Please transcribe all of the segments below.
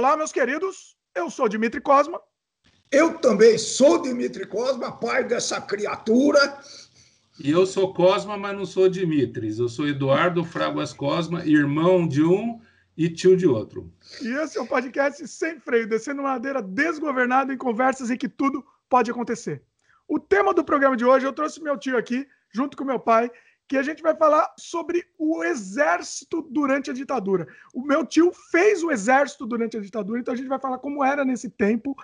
Olá, meus queridos. Eu sou Dimitri Cosma. Eu também sou Dimitri Cosma, pai dessa criatura. E eu sou Cosma, mas não sou Dimitris. Eu sou Eduardo Fraguas Cosma, irmão de um e tio de outro. E esse é o podcast Sem Freio, descendo uma madeira desgovernada em conversas em que tudo pode acontecer. O tema do programa de hoje, eu trouxe meu tio aqui, junto com meu pai, que a gente vai falar sobre o exército durante a ditadura. O meu tio fez o exército durante a ditadura, então a gente vai falar como era nesse tempo.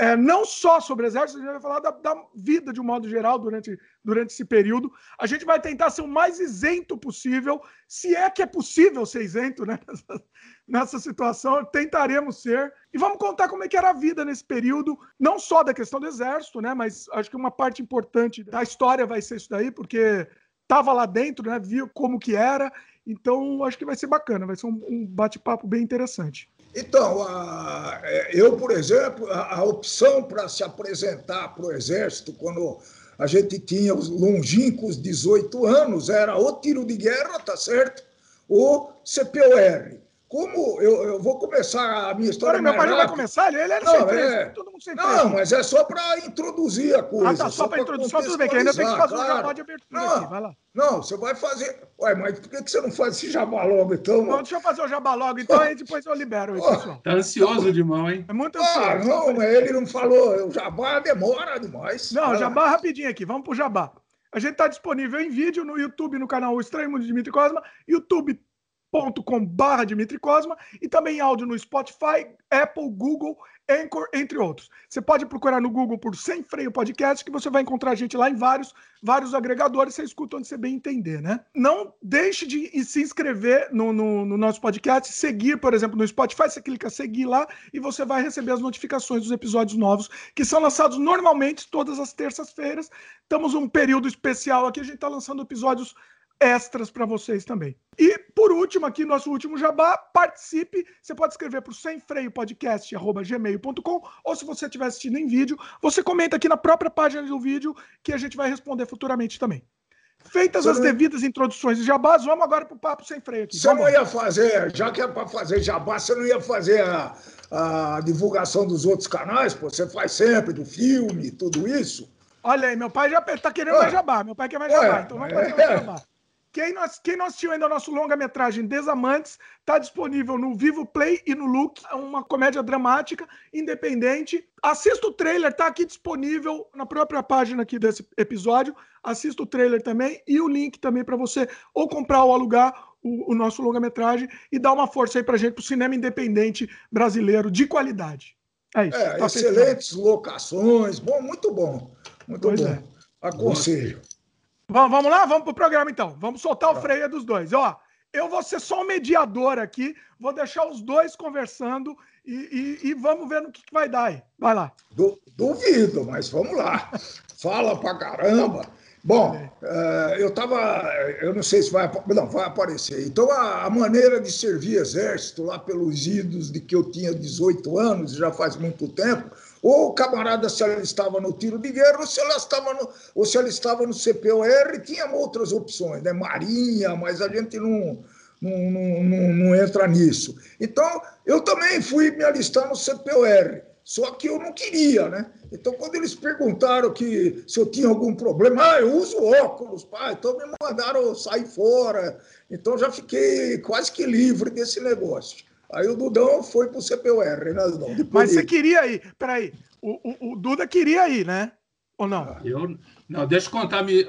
É, não só sobre exército, a gente vai falar da, da, vida de um modo geral durante, durante esse período. A gente vai tentar ser o mais isento possível, se é que é possível ser isento né? nessa, nessa situação, tentaremos ser. E vamos contar como é que era a vida nesse período, não só da questão do exército, né? mas acho que uma parte importante da história vai ser isso daí, porque estava lá dentro, né? Viu como que era. Então, acho que vai ser bacana, vai ser um, um bate-papo bem interessante. Então, a, é, eu, por exemplo, a, a opção para se apresentar para o Exército, quando a gente tinha os longínquos 18 anos, era o tiro de guerra, tá certo? O CPOR. Como eu, eu vou começar a minha história. Agora, meu pai já vai começar? Ele era não, sem é... todo mundo sem Não, mas é só para introduzir a coisa. Ah, tá, só, só para introduzir. Só tudo bem, que ainda tem que fazer claro. um jabá de abertura não, aqui, vai lá. Não, você vai fazer. Ué, mas por que, que você não faz esse jabá logo, então? Não, deixa eu fazer o jabá logo, então, aí depois eu libero aí, pessoal. Tá ansioso de mão, hein? É muito ansioso. Ah, não, mas ele não falou. O jabá demora demais. Não, jabá rapidinho aqui, vamos pro jabá. A gente está disponível em vídeo no YouTube, no canal Estranho Mundo de Dimitri Cosma, YouTube barra Dimitri Cosma e também áudio no Spotify, Apple, Google, Anchor, entre outros. Você pode procurar no Google por Sem Freio Podcast, que você vai encontrar a gente lá em vários, vários agregadores, você escuta onde você bem entender, né? Não deixe de se inscrever no, no, no nosso podcast, seguir, por exemplo, no Spotify, você clica seguir lá e você vai receber as notificações dos episódios novos, que são lançados normalmente todas as terças-feiras. Estamos um período especial aqui, a gente está lançando episódios extras para vocês também. E por último, aqui nosso último jabá, participe. Você pode escrever para o semfreiopodcast@gmail.com ou se você estiver assistindo em vídeo, você comenta aqui na própria página do vídeo que a gente vai responder futuramente também. Feitas as devidas introduções de jabás, vamos agora para o papo sem freio aqui. Você não ia fazer, já que é para fazer jabá, você não ia fazer a, a divulgação dos outros canais? Pô, você faz sempre do filme, tudo isso? Olha aí, meu pai já está querendo ah, mais jabá. Meu pai quer mais jabá, então vamos fazer mais jabá. Quem não, quem não assistiu ainda o nosso longa-metragem Desamantes, está disponível no Vivo Play e no Look, é uma comédia dramática, independente. Assista o trailer, está aqui disponível na própria página aqui desse episódio. Assista o trailer também e o link também para você ou comprar ou alugar o, o nosso longa-metragem e dar uma força aí para gente, para o cinema independente brasileiro de qualidade. É isso. É, tá excelentes locações, bom, muito bom. Muito pois bom. É. Aconselho. Vamos, vamos lá? Vamos pro programa então. Vamos soltar o tá. freio dos dois. Ó, eu vou ser só um mediador aqui, vou deixar os dois conversando e, e, e vamos ver no que, que, vai dar aí. Vai lá. Du, duvido, mas vamos lá. Fala pra caramba. Bom, uh, eu estava, eu não sei se vai, não, vai aparecer. Então, a, a, maneira de servir exército lá pelos idos de que eu tinha 18 anos, já faz muito tempo, ou o camarada, se ela estava no tiro de guerra, ou se ela estava no, ou se ela estava no CPOR, tinha outras opções, né? Marinha, mas a gente não, não, não, não, não entra nisso. Então, eu também fui me alistar no CPOR, só que eu não queria, né? Então, quando eles perguntaram que se eu tinha algum problema, ah, eu uso óculos, pai, então me mandaram sair fora. Então, já fiquei quase que livre desse negócio. Aí o Dudão foi pro CPUR, né, Dudão? Mas você queria ir, peraí, o, o, o, Duda queria ir, né? Ou não? Ah. Eu, não, deixa eu contar. Me,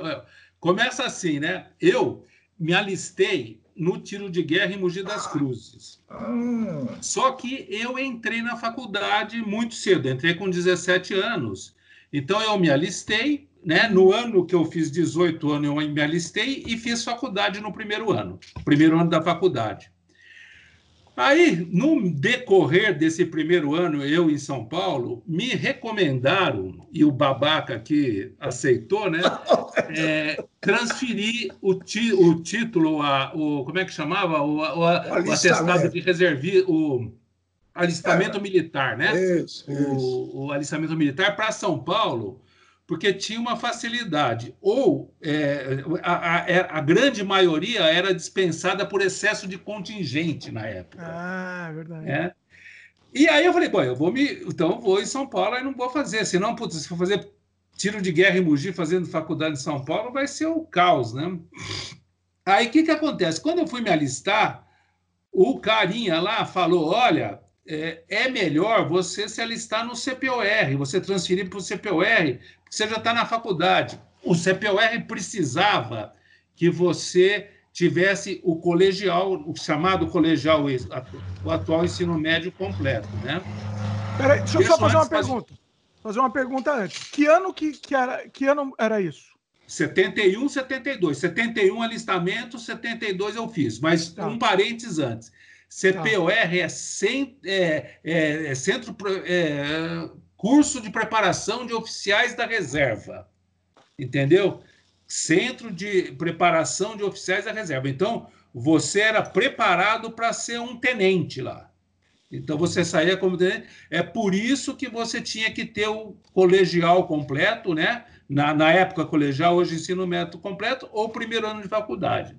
começa assim, né? Eu me alistei no tiro de guerra em Mogi das Cruzes. Ah. Só que eu entrei na faculdade muito cedo, entrei com 17 anos. Então eu me alistei, né? No ano que eu fiz 18 anos, eu me alistei e fiz faculdade no primeiro ano, primeiro ano da faculdade. Aí, no decorrer desse primeiro ano, eu em São Paulo, me recomendaram, e o babaca que aceitou, né? É, transferir o, ti, o título, a, o, como é que chamava? O, o, o atestado de reservi, o alistamento é, militar, né? Isso, isso. O, o alistamento militar para São Paulo porque tinha uma facilidade. Ou é, a, a, é, a, grande maioria era dispensada por excesso de contingente na época. Ah, verdade. É? E aí eu falei, bom, eu vou me. Então eu vou em São Paulo e não vou fazer. Senão, putz, se for fazer tiro de guerra em Mogi fazendo faculdade em São Paulo, vai ser o caos, né? Aí o que, que acontece? Quando eu fui me alistar, o carinha lá falou: olha, é, é melhor você se alistar no CPOR, você transferir para o CPOR, porque você já está na faculdade. O CPOR precisava que você tivesse o colegial, o chamado colegial, o atual ensino médio completo, né? Peraí, deixa eu só fazer uma pergunta. Fazer uma pergunta antes. Que ano que, que, era, que ano era isso? 71, 72. 71 alistamento, 72 eu fiz, mas tá. um parênteses antes. CPOR tá. é, cent, é, é, é centro é, curso de preparação de oficiais da reserva, entendeu? Centro de preparação de oficiais da reserva. Então você era preparado para ser um tenente lá. Então você saía como tenente. É por isso que você tinha que ter o colegial completo, né? Na, na época colegial, hoje ensino médio completo ou primeiro ano de faculdade.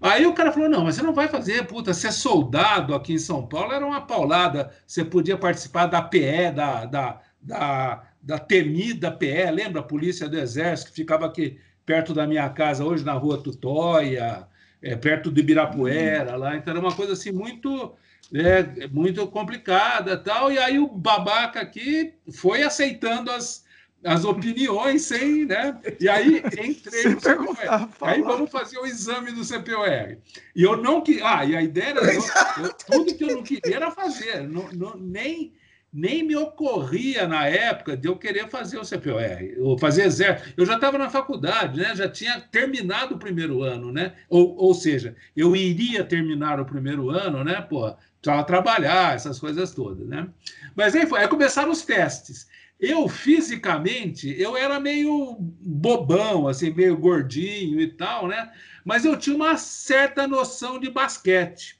Aí o cara falou: não, mas você não vai fazer, puta, ser soldado aqui em São Paulo era uma paulada. Você podia participar da PE, da, da, da, da temida PE, lembra a Polícia do Exército, que ficava aqui perto da minha casa, hoje na rua Tutóia, é, perto do Ibirapuera, lá. Então era uma coisa assim muito. É, muito complicada tal, e aí o babaca aqui foi aceitando as, as opiniões sem, né? E aí entrei no CPOR. Aí vamos fazer o exame do CPOR. E eu não que, ah, e a ideia era eu, eu, tudo que eu não queria era fazer, não, não, nem nem me ocorria na época de eu querer fazer o CPOR, ou fazer exército. Eu já estava na faculdade, né? Já tinha terminado o primeiro ano, né? Ou, ou seja, eu iria terminar o primeiro ano, né? Pô, para trabalhar, essas coisas todas, né? Mas aí, foi, aí começaram os testes. Eu, fisicamente, eu era meio bobão, assim, meio gordinho e tal, né? Mas eu tinha uma certa noção de basquete,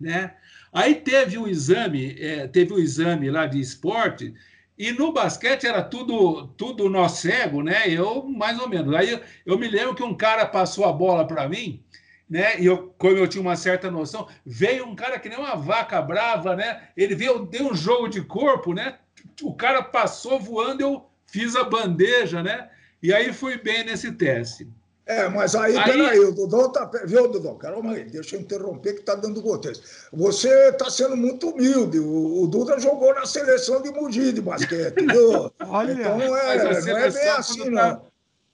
né? Aí teve um exame, é, teve um exame lá de esporte, e no basquete era tudo tudo nó cego, né? Eu, mais ou menos. Aí eu, eu me lembro que um cara passou a bola para mim, né? E eu, como eu tinha uma certa noção, veio um cara que nem uma vaca brava, né? Ele veio, deu um jogo de corpo, né? O cara passou voando, eu fiz a bandeja, né? E aí fui bem nesse teste. É, mas aí, aí... peraí, o Dudão tá. Viu, Dudão? Calma aí, deixa eu interromper que tá dando contexto. Você está sendo muito humilde. O, o, Duda jogou na seleção de Mogi de basquete, viu? Olha, então não é, não é bem assim, não.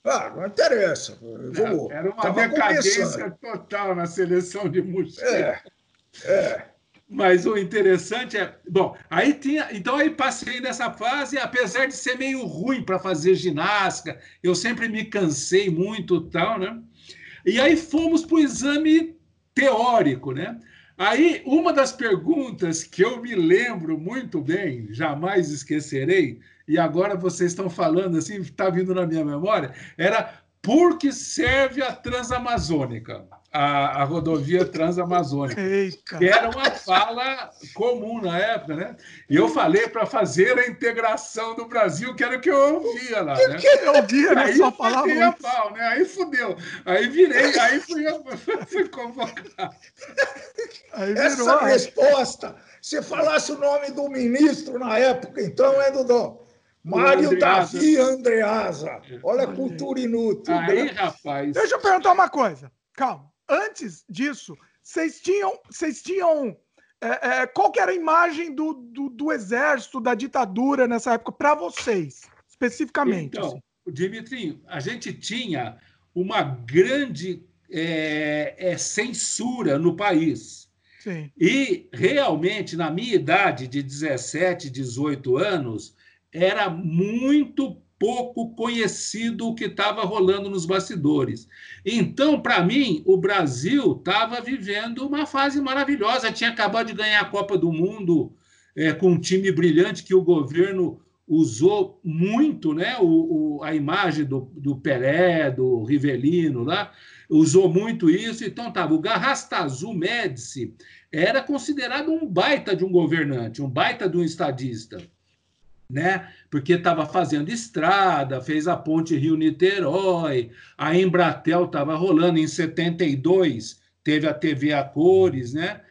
Ah, não interessa. Vou, era uma decadência começando. total na seleção de Mogi. É, é. Mas o interessante é, bom, aí tinha, então aí passei nessa fase, apesar de ser meio ruim para fazer ginástica, eu sempre me cansei muito, tal, né? E aí fomos para o exame teórico, né? Aí uma das perguntas que eu me lembro muito bem, jamais esquecerei, e agora vocês estão falando assim, está vindo na minha memória, era por que serve a Transamazônica? A, a rodovia transamazônica, Eita. que era uma fala comum na época, né? E eu falei para fazer a integração do Brasil, que era o que eu ouvia lá, né? Que eu ouvia, né? Aí só falava a pau, né? Aí fudeu. Aí virei, aí fui, fui convocado. Aí Essa resposta, se falasse o nome do ministro na época, então é Dudão. Mário Davi Andreasa. Olha a cultura inútil. Aí, né? rapaz. Deixa eu perguntar uma coisa. Calma antes disso, vocês tinham, vocês tinham é, é, qual era a imagem do, do, do exército, da ditadura nessa época, para vocês, especificamente? Então, assim? Dimitri, a gente tinha uma grande é, é, censura no país. Sim. E realmente, na minha idade de 17, 18 anos, era muito pouco conhecido o que estava rolando nos bastidores. Então, para mim, o Brasil estava vivendo uma fase maravilhosa. Tinha acabado de ganhar a Copa do Mundo é, com um time brilhante que o governo usou muito, né? O, o, a imagem do, do Pelé, do Rivelino lá, usou muito isso. Então, tava, o Garrastazu Médici era considerado um baita de um governante, um baita de um estadista né? Porque estava fazendo estrada, fez a ponte Rio-Niterói, a Embratel estava rolando em 72, teve a TV a cores, né?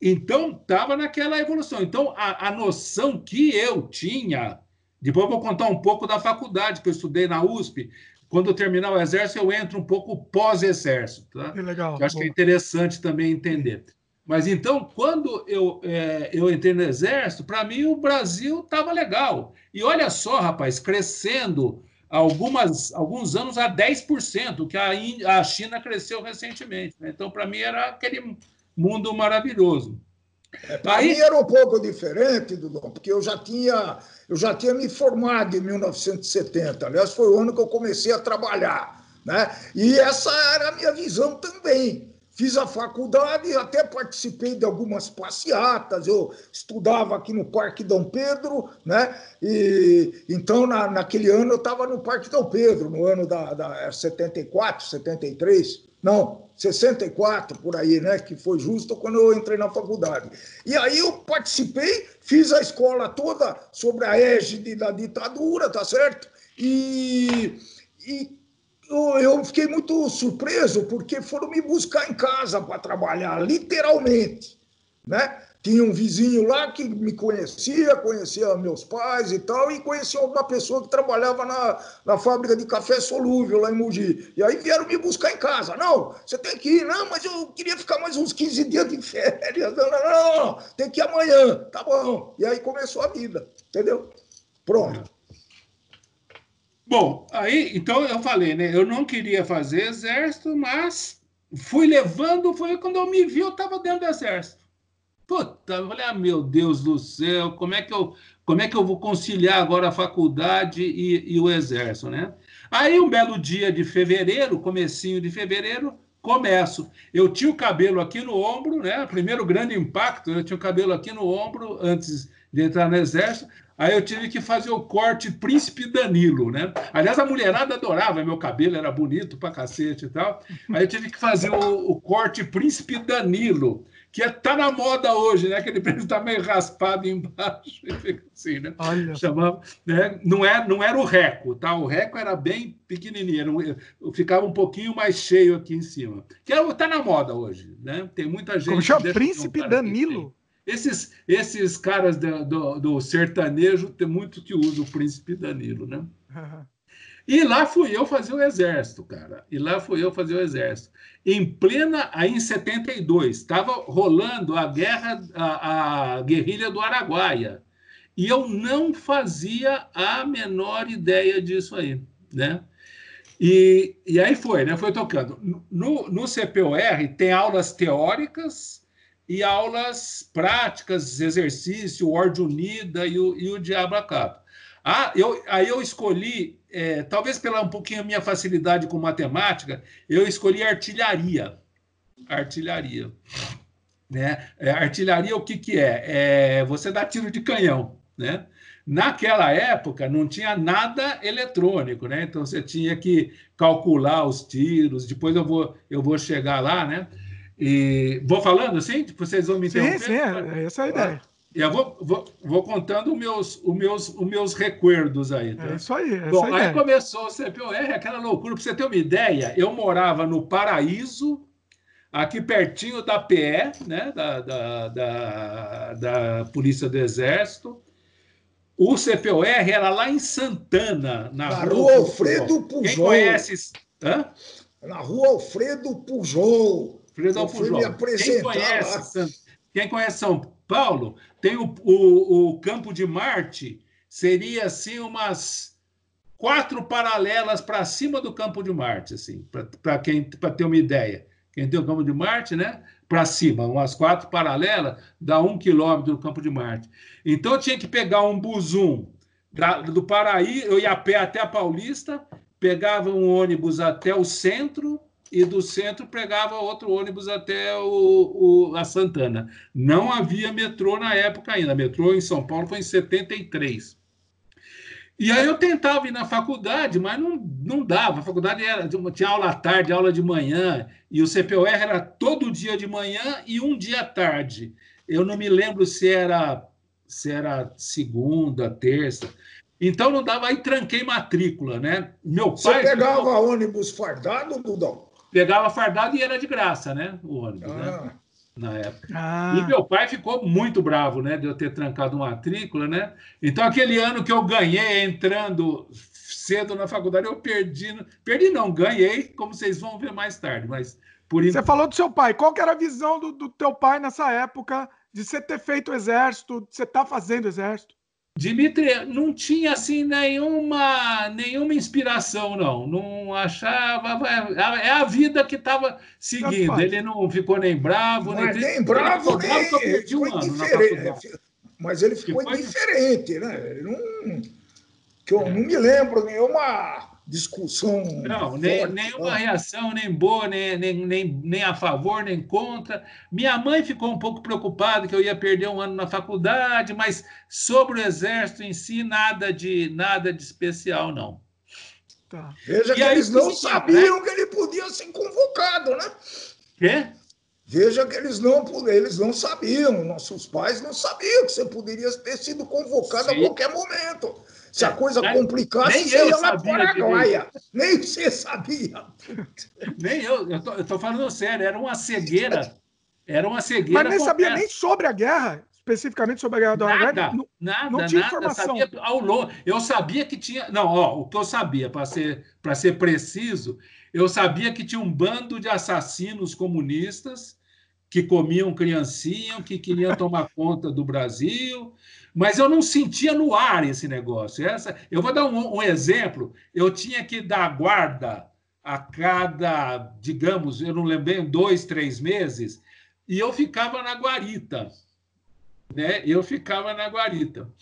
Então, estava naquela evolução. Então, a, a noção que eu tinha, depois eu vou contar um pouco da faculdade que eu estudei na USP. Quando eu terminar o exército, eu entro um pouco pós-exército. Tá? Que legal. Acho bom. que é interessante também entender. Mas então, quando eu, é, eu entrei no exército, para mim o Brasil estava legal. E olha só, rapaz, crescendo algumas, alguns anos a 10%, que a, a China cresceu recentemente. Né? Então, para mim, era aquele mundo maravilhoso. É, para Aí... mim era um pouco diferente, Dudão, porque eu já tinha eu já tinha me formado em 1970. Aliás, foi o ano que eu comecei a trabalhar. Né? E essa era a minha visão também. Fiz a faculdade, até participei de algumas passeatas. Eu estudava aqui no Parque Dom Pedro, né? E então na, naquele ano eu estava no Parque Dom Pedro, no ano da, da 74, 73. Não, 64 por aí, né? Que foi justo quando eu entrei na faculdade. E aí eu participei, fiz a escola toda sobre a égide da ditadura, tá certo? E, e eu, eu fiquei muito surpreso porque foram me buscar em casa para trabalhar, literalmente, né? Tinha um vizinho lá que me conhecia, conhecia meus pais e tal, e conhecia uma pessoa que trabalhava na, na fábrica de café solúvel lá em Mogi. E aí vieram me buscar em casa. Não, você tem que ir. Não, mas eu queria ficar mais uns 15 dias de férias. Não, não, não, não. tem que ir amanhã. Tá bom. E aí começou a vida, entendeu? Pronto. Bom, aí, então eu falei, né? Eu não queria fazer exército, mas fui levando, foi quando eu me vi, eu estava dentro do exército. Puta, eu falei, ah, meu Deus do céu, como é que eu, como é que eu vou conciliar agora a faculdade e, e o exército, né? Aí, um belo dia de fevereiro, comecinho de fevereiro, começo. Eu tinha o cabelo aqui no ombro, né? Primeiro grande impacto, eu tinha o cabelo aqui no ombro antes de entrar no exército. Aí eu tive que fazer o corte Príncipe Danilo, né? Aliás, a mulherada adorava, meu cabelo era bonito pra cacete e tal. Aí eu tive que fazer o, o corte Príncipe Danilo que é, na moda hoje, né? Aquele preço está meio raspado embaixo, assim, né? Olha. Chamava, né? Não, é, não era o reco, tá? O reco era bem pequenininho, era, ficava um pouquinho mais cheio aqui em cima. Que é, na moda hoje, né? Tem muita gente... Como chama? Príncipe Danilo. Esses, esses caras do, do, do, sertanejo, tem muito que usam o Príncipe Danilo, né? E lá fui eu fazer o exército, cara. E lá fui eu fazer o exército em plena, aí em 72, estava rolando a guerra, a, a guerrilha do Araguaia. E eu não fazia a menor ideia disso aí, né? E, e aí foi, né? Foi tocando. No, no CPOR tem aulas teóricas e aulas práticas, exercício, ordem unida e o, e o diabo a Ah, eu, aí eu escolhi é, talvez pela um pouquinho a minha facilidade com matemática, eu escolhi artilharia. Artilharia. Né? É, artilharia, o que, que é? é? Você dá tiro de canhão. Né? Naquela época não tinha nada eletrônico, né? Então você tinha que calcular os tiros. Depois eu vou, eu vou chegar lá, né? E vou falando assim, vocês vão me interromper? Sim, sim, é, essa é a ideia. Eu vou, vou, vou, contando os meus, os, meus, os meus recuerdos aí. Tá? É isso aí. É Bom, aí começou o CPOR, aquela loucura. Para você ter uma ideia, eu morava no Paraíso, aqui pertinho da PE, né, da, da, da, da Polícia do Exército. O CPOR era lá em Santana, na, na rua, rua Alfredo Pujol. Quem conhece? Hã? Na rua Alfredo Pujol. Alfredo Pujol. Quem conhece, quem conhece São Paulo, tem o, o, o campo de Marte, seria assim umas quatro paralelas para cima do campo de Marte, assim, para quem para ter uma ideia. Quem tem o campo de Marte, né? Para cima, umas quatro paralelas, dá um quilômetro do campo de Marte. Então eu tinha que pegar um busum da, do Paraí, eu ia a pé até a Paulista, pegava um ônibus até o centro, e do centro pegava outro ônibus até o, o, a Santana. Não havia metrô na época ainda. Metrô em São Paulo foi em 73. E aí eu tentava ir na faculdade, mas não, não dava. A faculdade era, tinha aula à tarde, aula de manhã, e o CPOR era todo dia de manhã e um dia à tarde. Eu não me lembro se era, se era segunda, terça. Então não dava, aí tranquei matrícula, né? Meu pai. Você pegava ônibus fardado, Dudão? Pegava fardado e era de graça, né? O ônibus, né? ah. né? na época. Ah. E meu pai ficou muito bravo, né, de eu ter trancado matrícula, né? Então aquele ano que eu ganhei entrando cedo na faculdade, eu perdi, perdi não, ganhei, como vocês vão ver mais tarde, mas por Você falou do seu pai. Qual que era a visão do, do teu pai nessa época de você ter feito o exército, de você estar tá fazendo o exército? Dimitri não tinha assim nenhuma nenhuma inspiração não, não achava é, é a vida que estava seguindo. Ele não ficou nem bravo, nem, nem bravo, nem, bravo, perdi um ano Mas ele ficou indiferente, né? Ele não, que eu é. não me lembro nenhuma discussão. Não, nem, nenhuma reação, nem boa, nem, nem, nem, nem a favor, nem contra. Minha mãe ficou um pouco preocupada que eu ia perder um ano na faculdade, mas sobre o exército em si, nada de, nada de especial, não. Tá. Veja e que eles não sabiam né? que ele podia ser convocado, né? Quê? Veja que eles não, eles não sabiam, nossos pais não sabiam que você poderia ter sido convocado Sim. a qualquer momento. Se a coisa nem, complicasse, nem você ia lá Paraguaia. Nem você sabia. Nem eu. Eu tô, eu tô falando sério. Era uma cegueira. Era uma cegueira. Mas nem sabia nem sobre a guerra especificamente sobre a guerra do Nada, não, nada, não tinha nada. Informação. Sabia, ao longo, eu sabia que tinha. Não, ó, o que eu sabia, para ser, ser preciso, eu sabia que tinha um bando de assassinos comunistas que comiam criancinha, que queriam tomar conta do Brasil, mas eu não sentia no ar esse negócio. Essa, eu vou dar um, um exemplo. Eu tinha que dar guarda a cada, digamos, eu não lembrei, dois, três meses, e eu ficava na guarita. Né? Eu ficava na guarita.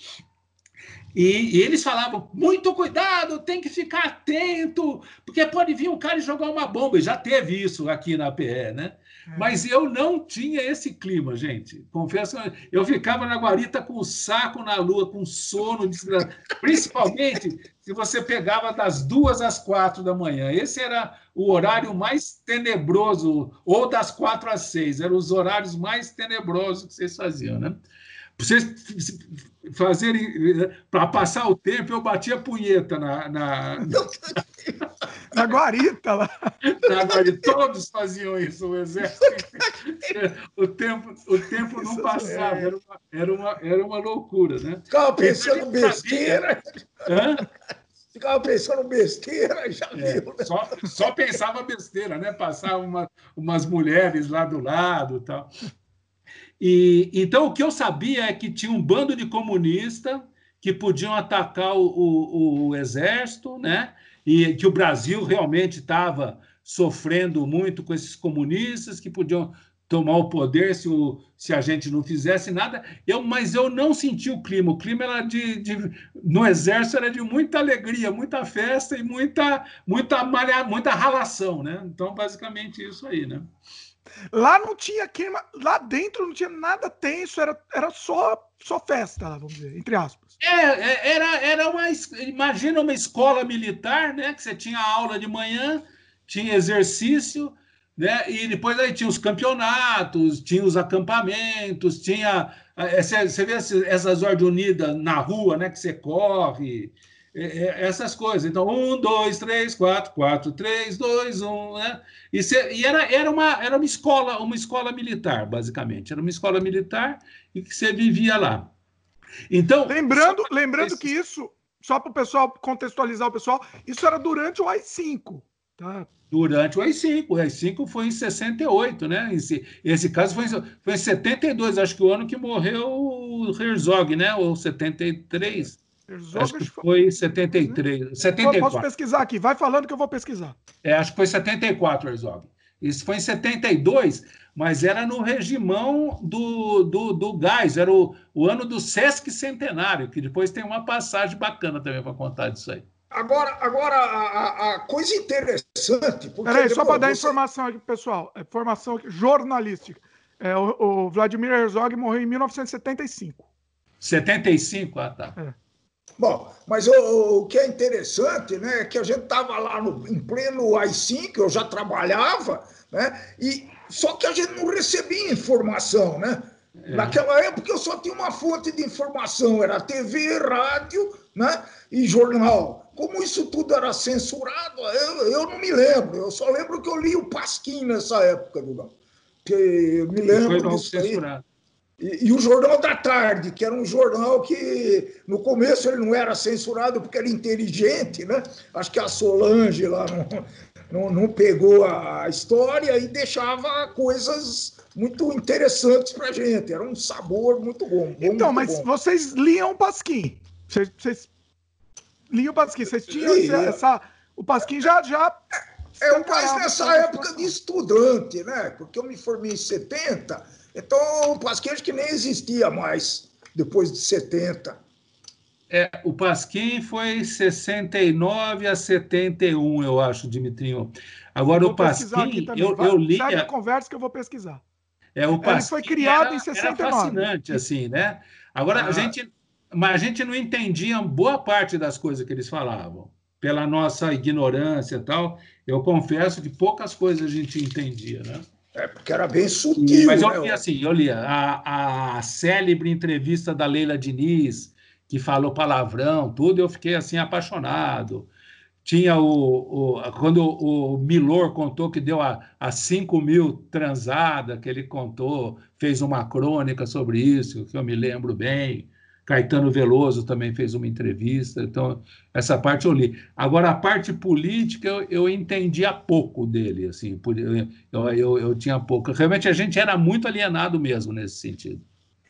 E, e, eles falavam: muito cuidado, tem que ficar atento, porque pode vir um cara e jogar uma bomba. E já teve isso aqui na PE, né? É. Mas eu não tinha esse clima, gente. Confesso, eu ficava na guarita com o saco na lua, com sono, principalmente se você pegava das duas às quatro da manhã. Esse era o horário mais tenebroso, ou das quatro às seis. Eram os horários mais tenebrosos que vocês faziam, né? vocês fazerem para passar o tempo, eu batia punheta na, na, na guarita lá. Na guarita. Todos faziam isso, o exército. O tempo, o tempo não passava, era uma, era, uma, era uma loucura, né? Ficava pensando besteira. Hã? Ficava pensando besteira, já é, viu. Né? Só, só pensava besteira, né? Passava uma, umas mulheres lá do lado tal. E, então, o que eu sabia é que tinha um bando de comunistas que podiam atacar o, o, o exército, né? E que o Brasil realmente estava sofrendo muito com esses comunistas que podiam tomar o poder se, o, se a gente não fizesse nada. Eu, mas eu não senti o clima. O clima era de, de no exército era de muita alegria, muita festa e muita muita malha, muita ralação, né? Então basicamente isso aí, né? Lá não tinha queima, lá dentro não tinha nada tenso, era, era só, só festa, vamos dizer, entre aspas. É, é, era, era uma. Imagina uma escola militar, né? Que você tinha aula de manhã, tinha exercício, né? E depois aí tinha os campeonatos, tinha os acampamentos, tinha. Você vê essas ordens unidas na rua, né? Que você corre, é, essas coisas. Então, um, dois, três, quatro, quatro, três, dois, um, né? E, e era, era, uma, era uma escola, uma escola militar, basicamente. Era uma escola militar e que você vivia lá. Então. Lembrando, lembrando que isso, só para o pessoal contextualizar o pessoal, isso era durante o AI-5. Tá? Durante o AI-5. O AI-5 foi em 68, né? Esse, esse caso foi, foi em 72, acho que o ano que morreu o Herzog, né? Ou 73. Herzog, acho que foi 73. 74. Posso pesquisar aqui, vai falando que eu vou pesquisar. É, acho que foi 74, Herzog. Isso foi em 72, mas era no regimão do, do, do gás, era o, o ano do Sesc Centenário, que depois tem uma passagem bacana também para contar disso aí. Agora, agora a, a coisa interessante. Peraí, só para dar você... informação aqui, pessoal, é informação jornalística. É, o, o, Vladimir Herzog morreu em 1975. 75? Ah, tá. É. Bom, mas o, o, que é interessante, né, é que a gente estava lá no, em pleno AI-5, eu já trabalhava, né, e só que a gente não recebia informação, né? É. Naquela época eu só tinha uma fonte de informação, era TV, rádio, né, e jornal. Como isso tudo era censurado, eu, eu não me lembro. Eu só lembro que eu li o Pasquim nessa época, Dudão. eu me lembro disso aí. E, e, o Jornal da Tarde, que era um jornal que no começo ele não era censurado porque era inteligente, né? Acho que a Solange lá não, não, pegou a história e deixava coisas muito interessantes para a gente. Era um sabor muito bom. bom então, muito mas bom. vocês liam o Pasquim. Vocês, vocês liam o Pasquim. Vocês tinham essa, essa, O Pasquim já. já é, eu mais nessa época de estudante, né? Porque eu me formei em 70 então, o Pasquim acho que nem existia mais depois de 70. É, o Pasquim foi 69 a 71, eu acho, Dimitrinho. Agora, o Pasquim, eu, eu li. a conversa que eu vou pesquisar. É, o Pasquim Ele foi criado era, em 69. Era fascinante, assim, né? Agora, ah. a gente. Mas a gente não entendia boa parte das coisas que eles falavam, pela nossa ignorância e tal. Eu confesso que poucas coisas a gente entendia, né? É, porque era bem sutil. Mas eu né? li assim, eu li a, a célebre entrevista da Leila Diniz, que falou palavrão, tudo, eu fiquei assim apaixonado. Tinha o, o quando o Milor contou que deu a, a 5 mil transada, que ele contou, fez uma crônica sobre isso, que eu me lembro bem. Caetano Veloso também fez uma entrevista, então essa parte eu li. Agora, a parte política eu, eu entendia pouco dele, assim, eu, eu, eu tinha pouco. Realmente a gente era muito alienado mesmo nesse sentido.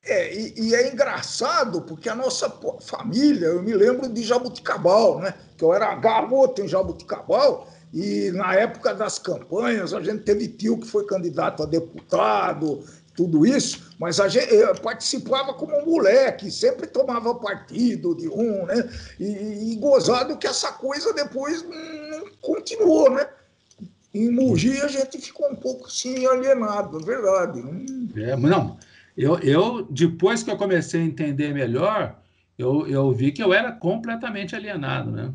É, e, e, é engraçado porque a nossa família, eu me lembro de Jabuticabal, né? Que eu era garoto em Jabuticabal, e na época das campanhas a gente teve tio que foi candidato a deputado, tudo isso, mas a gente participava como moleque, sempre tomava partido de um, né? E, e gozado que essa coisa depois não continuou, né? Em Mogi a gente ficou um pouco assim alienado, é verdade. É, não, eu, eu depois que eu comecei a entender melhor, eu, eu vi que eu era completamente alienado, né?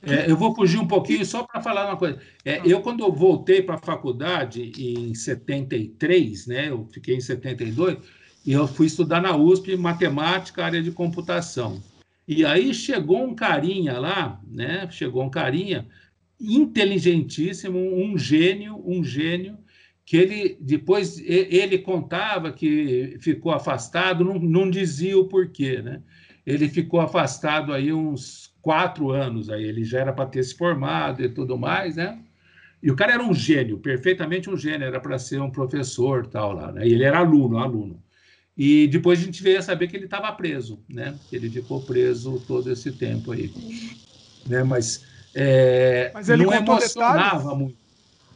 É, eu vou fugir um pouquinho só para falar uma coisa. É, eu, quando eu voltei para a faculdade em 73, né, eu fiquei em 72, e eu fui estudar na USP matemática, área de computação. E aí chegou um carinha lá, né? Chegou um carinha inteligentíssimo, um gênio, um gênio, que ele depois ele contava que ficou afastado, não, não dizia o porquê, né? Ele ficou afastado aí uns quatro anos, aí ele já era para ter se formado e tudo mais, né? E o cara era um gênio, perfeitamente um gênio, era para ser um professor tal lá, né? E ele era aluno, aluno. E depois a gente veio a saber que ele estava preso, né? Ele ficou preso todo esse tempo aí, né? Mas, é, Mas ele não emocionava detalhes? muito.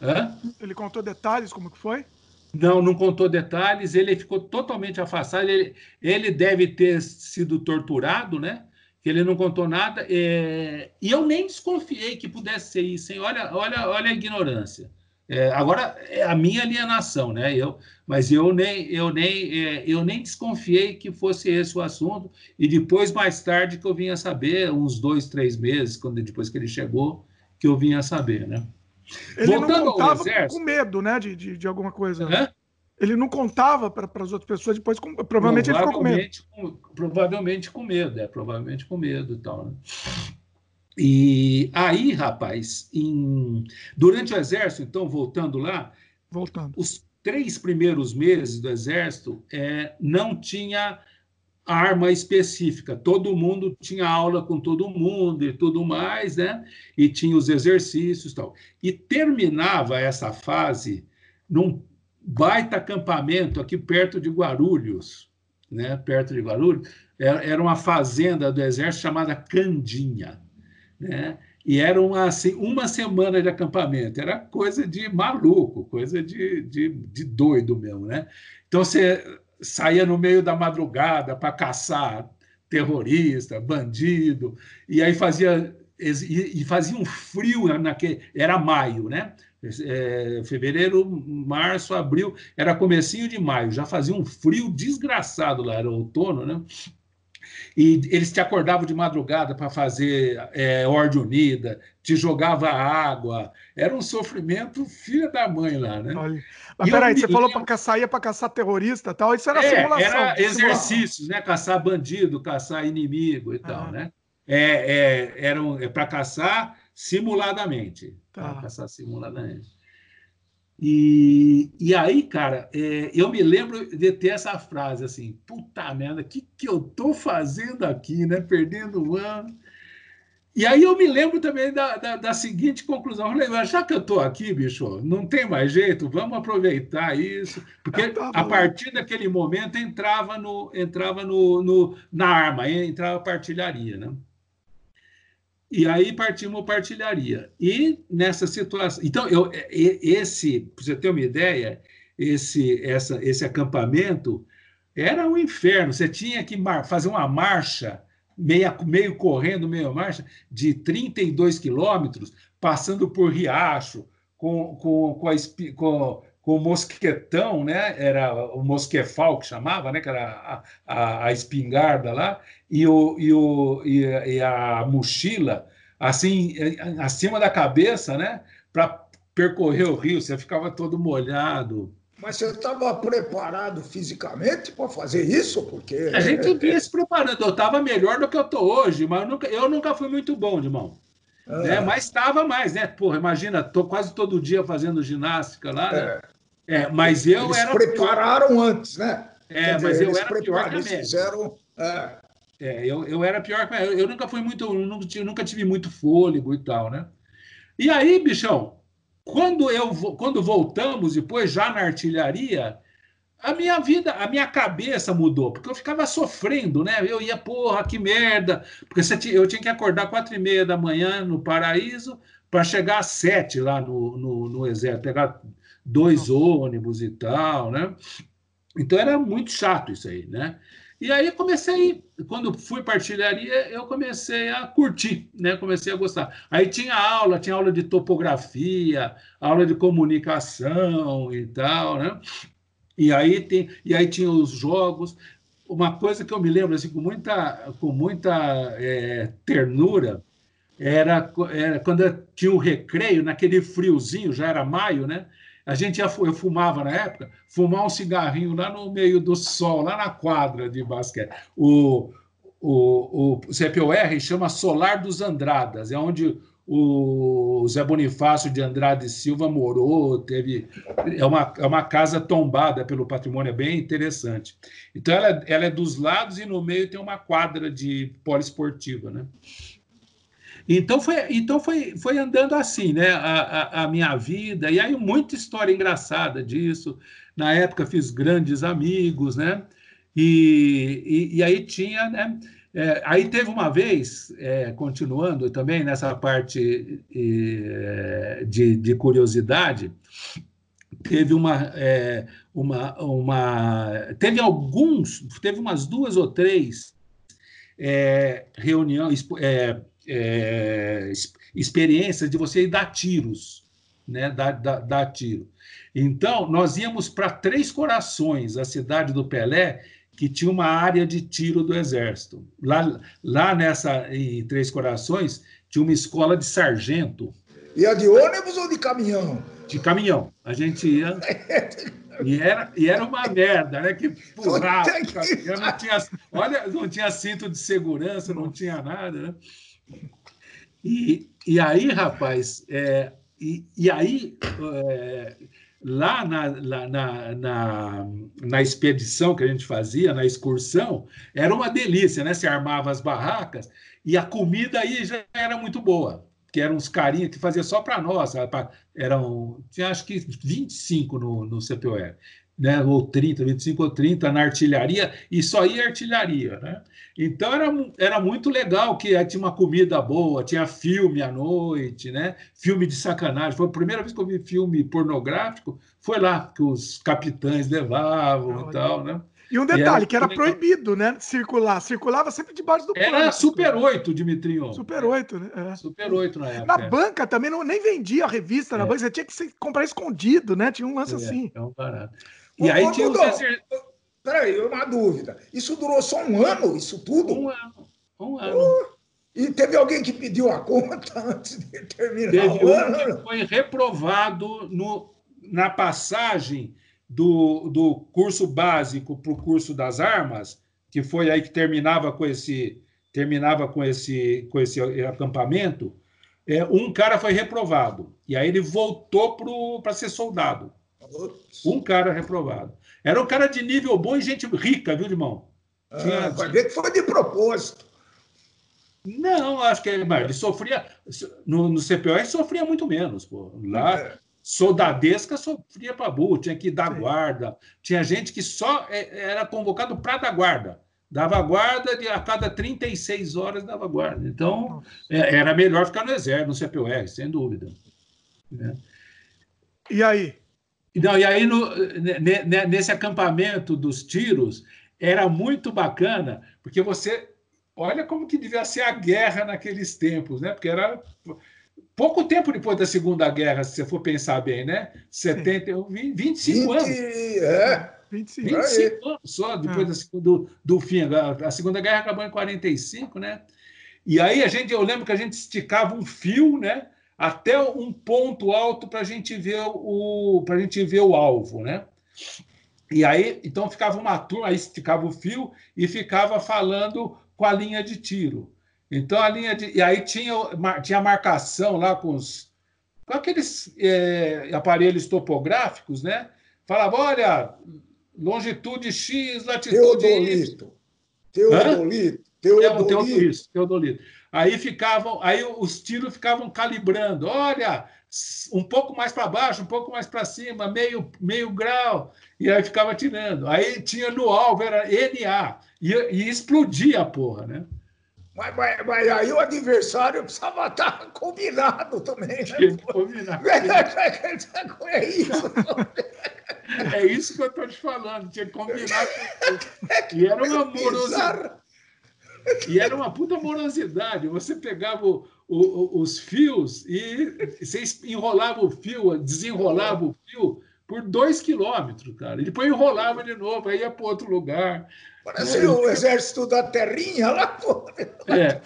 Hã? Ele contou detalhes como que foi? Não, não contou detalhes. Ele ficou totalmente afastado. Ele, ele deve ter sido torturado, né? que ele não contou nada, é... e eu nem desconfiei que pudesse ser isso, hein? Olha, olha, olha a ignorância. É, agora é a minha alienação, né? Eu, mas eu nem, eu nem, é, eu nem desconfiei que fosse esse o assunto. E depois, mais tarde, que eu vinha saber, uns dois, três meses, quando depois que ele chegou, que eu vinha saber, né? Ele Voltando não contava com medo, né, de, de, de alguma coisa. Né? ele não contava para as outras pessoas, depois com, provavelmente, provavelmente, ele ficou com medo. Com, provavelmente com medo, é, provavelmente com medo e tal. Né? E aí, rapaz, em, durante o exército, então, voltando lá, voltando. os três primeiros meses do exército é, não tinha arma específica. Todo mundo tinha aula com todo mundo e tudo mais, né? E tinha os exercícios e tal. E terminava essa fase num baita acampamento aqui perto de Guarulhos, né? perto de Guarulhos, era uma fazenda do exército chamada Candinha, né? E era uma, assim, uma semana de acampamento, era coisa de maluco, coisa de, de, de doido mesmo, né? Então você saía no meio da madrugada para caçar terrorista, bandido, e aí fazia e, fazia um frio naquele, era maio, né? é, fevereiro, março, abril, era comecinho de maio, já fazia um frio desgraçado lá, era outono, né? E eles te acordavam de madrugada para fazer é, ordem unida, te jogava água, era um sofrimento filha da mãe lá, né? Olha. Mas peraí, você falou para caçar, ia para caçar terrorista tal, isso era é, simulação. Era exercícios, né? Caçar bandido, caçar inimigo e tal, ah. né? É, é, eram é para caçar simuladamente. Tá. Caçar simuladamente. E, e aí, cara, é, eu me lembro de ter essa frase assim: puta merda, o que, que eu tô fazendo aqui, né? Perdendo o ano. E aí eu me lembro também da, da, da seguinte conclusão: eu falei, já que eu estou aqui, bicho, não tem mais jeito, vamos aproveitar isso, porque tá a partir daquele momento entrava no entrava no, no na arma, entrava a partilharia, né? E aí partimos partilharia. E nessa situação. Então, eu, esse, para você ter uma ideia, esse, essa, esse acampamento era um inferno. Você tinha que fazer uma marcha, meia, meio correndo, meio marcha, de 32 quilômetros, passando por riacho, com, com, com, a, com, com o mosquetão, né? Era o mosquefal que chamava, né? Que era a, a, a espingarda lá, e, o, e, o, e, e a mochila assim, acima da cabeça, né? Para percorrer o rio, você ficava todo molhado. Mas você estava preparado fisicamente para fazer isso? Porque. A gente vinha se preparando. Eu estava melhor do que eu estou hoje, mas eu nunca, eu nunca fui muito bom, irmão. Né? Mas estava mais, né? Porra, imagina, tô quase todo dia fazendo ginástica lá, né? É. é mas eu eles era. prepararam pior. antes, né? É, mas eu era pior que eles fizeram. É. É, eu, eu era pior que eu, eu nunca fui muito, eu nunca, nunca tive muito fôlego e tal, né? E aí, bichão, quando eu quando voltamos depois já na artilharia, a minha vida, a minha cabeça mudou, porque eu ficava sofrendo, né? Eu ia, porra, que merda, porque eu tinha que acordar quatro e meia da manhã no Paraíso para chegar às sete lá no, no, no Exército, pegar dois ônibus e tal, né? Então era muito chato isso aí, né? E aí comecei, quando fui partilharia, eu comecei a curtir, né? Comecei a gostar. Aí tinha aula, tinha aula de topografia, aula de comunicação e tal, né? E aí, tem, e aí tinha os jogos. Uma coisa que eu me lembro assim, com muita, com muita é, ternura era, era quando tinha o recreio, naquele friozinho, já era maio, né? A gente ia, eu fumava na época, fumar um cigarrinho lá no meio do sol, lá na quadra de basquete. O, o, o CPOR chama Solar dos Andradas, é onde o Zé Bonifácio de Andrade Silva morou, teve é uma, é uma casa tombada pelo patrimônio, é bem interessante. Então ela, ela é dos lados e no meio tem uma quadra de poliesportiva, né? Então foi, então foi, foi andando assim, né? A, a, a, minha vida, e aí muita história engraçada disso. Na época fiz grandes amigos, né? E, e, e aí tinha, né? É, aí teve uma vez, é, continuando também nessa parte é, de, de, curiosidade, teve uma, é, uma, uma, teve alguns, teve umas duas ou três é, reuniões, é, experiências de você ir dar tiros, né? Dar, dar, dar tiro. Então, nós íamos para Três Corações, a cidade do Pelé, que tinha uma área de tiro do Exército. Lá, lá nessa, em Três Corações, tinha uma escola de sargento. Ia de ônibus ou de caminhão? De caminhão. A gente ia. E era, e era uma merda, né? Que. Eu não tinha, olha, não tinha cinto de segurança, não tinha nada, né? E, e aí, rapaz, é, e, e aí, é, lá na, na, na, na, expedição que a gente fazia, na excursão, era uma delícia, né? Se armava as barracas e a comida aí já era muito boa, que eram uns carinhas que fazia só para nós, eram, tinha acho que 25 no, no CPOR né, ou 30, 25 ou 30 na artilharia, e só ia artilharia. Né? Então era, era muito legal que tinha uma comida boa, tinha filme à noite, né? filme de sacanagem. Foi a primeira vez que eu vi filme pornográfico, foi lá que os capitães levavam e tal. Né? E um detalhe, e era que era proibido, né? Circular. Circulava sempre debaixo do Era Super 8, Dimitrinho. Super 8, né? É. Super 8 na época. Na banca também não, nem vendia a revista na é. banca, você tinha que comprar escondido, né? Tinha um lance é, assim. É um barato. E aí tinha o Zé Peraí, uma dúvida. Isso durou só um ano, isso tudo? Um ano. Um ano. Uh, e teve alguém que pediu a conta antes de terminar teve o ano? Que foi reprovado no, na passagem do, do curso básico para o curso das armas, que foi aí que terminava com esse terminava com esse com esse acampamento. é, um cara foi reprovado. E aí ele voltou para ser soldado. Um cara reprovado. Era um cara de nível bom e gente rica, viu, irmão? Tinha, ah, vai ver que foi de propósito. Não, acho que ele, ele sofria. No, no CPO sofria muito menos. Pô. Lá, é. soldadesca sofria para burro, tinha que dar Sim. guarda. Tinha gente que só é, era convocado para dar guarda. Dava guarda de, a cada 36 horas dava guarda. Então, é, era melhor ficar no exército, no CPUR, sem dúvida. Né? E aí? Não, e aí, no, nesse acampamento dos tiros, era muito bacana, porque você. Olha como que devia ser a guerra naqueles tempos, né? Porque era pouco tempo depois da Segunda Guerra, se você for pensar bem, né? 70, 25 20, anos. É. 25, 25 anos só depois ah. do, do fim. A Segunda Guerra acabou em 45, né? E aí a gente, eu lembro que a gente esticava um fio, né? Até um ponto alto para a gente ver o para a gente ver o alvo, né? E aí, então ficava uma turma, aí esticava o fio e ficava falando com a linha de tiro. Então a linha de e aí tinha tinha marcação lá com os com aqueles é, aparelhos topográficos, né? Falava, olha, longitude X, latitude Teodolito. Teodolito. Teodolito. Teodolito. Teodolito. Aí ficavam, aí os tiros ficavam calibrando. Olha, um pouco mais para baixo, um pouco mais para cima, meio, meio grau, e aí ficava tirando. Aí tinha no alvo, era NA, e, e explodia a porra, né? Mas, mas, mas, aí o adversário precisava estar combinado também. Né? Combinar. É isso. É isso que eu estou te falando. Tinha que combinar. Com... E era uma morosidade. E era uma puta morosidade. Você pegava o, o, os fios e você enrolava o fio, desenrolava o fio por dois quilômetros, cara. E depois enrolava de novo, aí ia para outro lugar. Parece é, o exército da terrinha lá fora. É.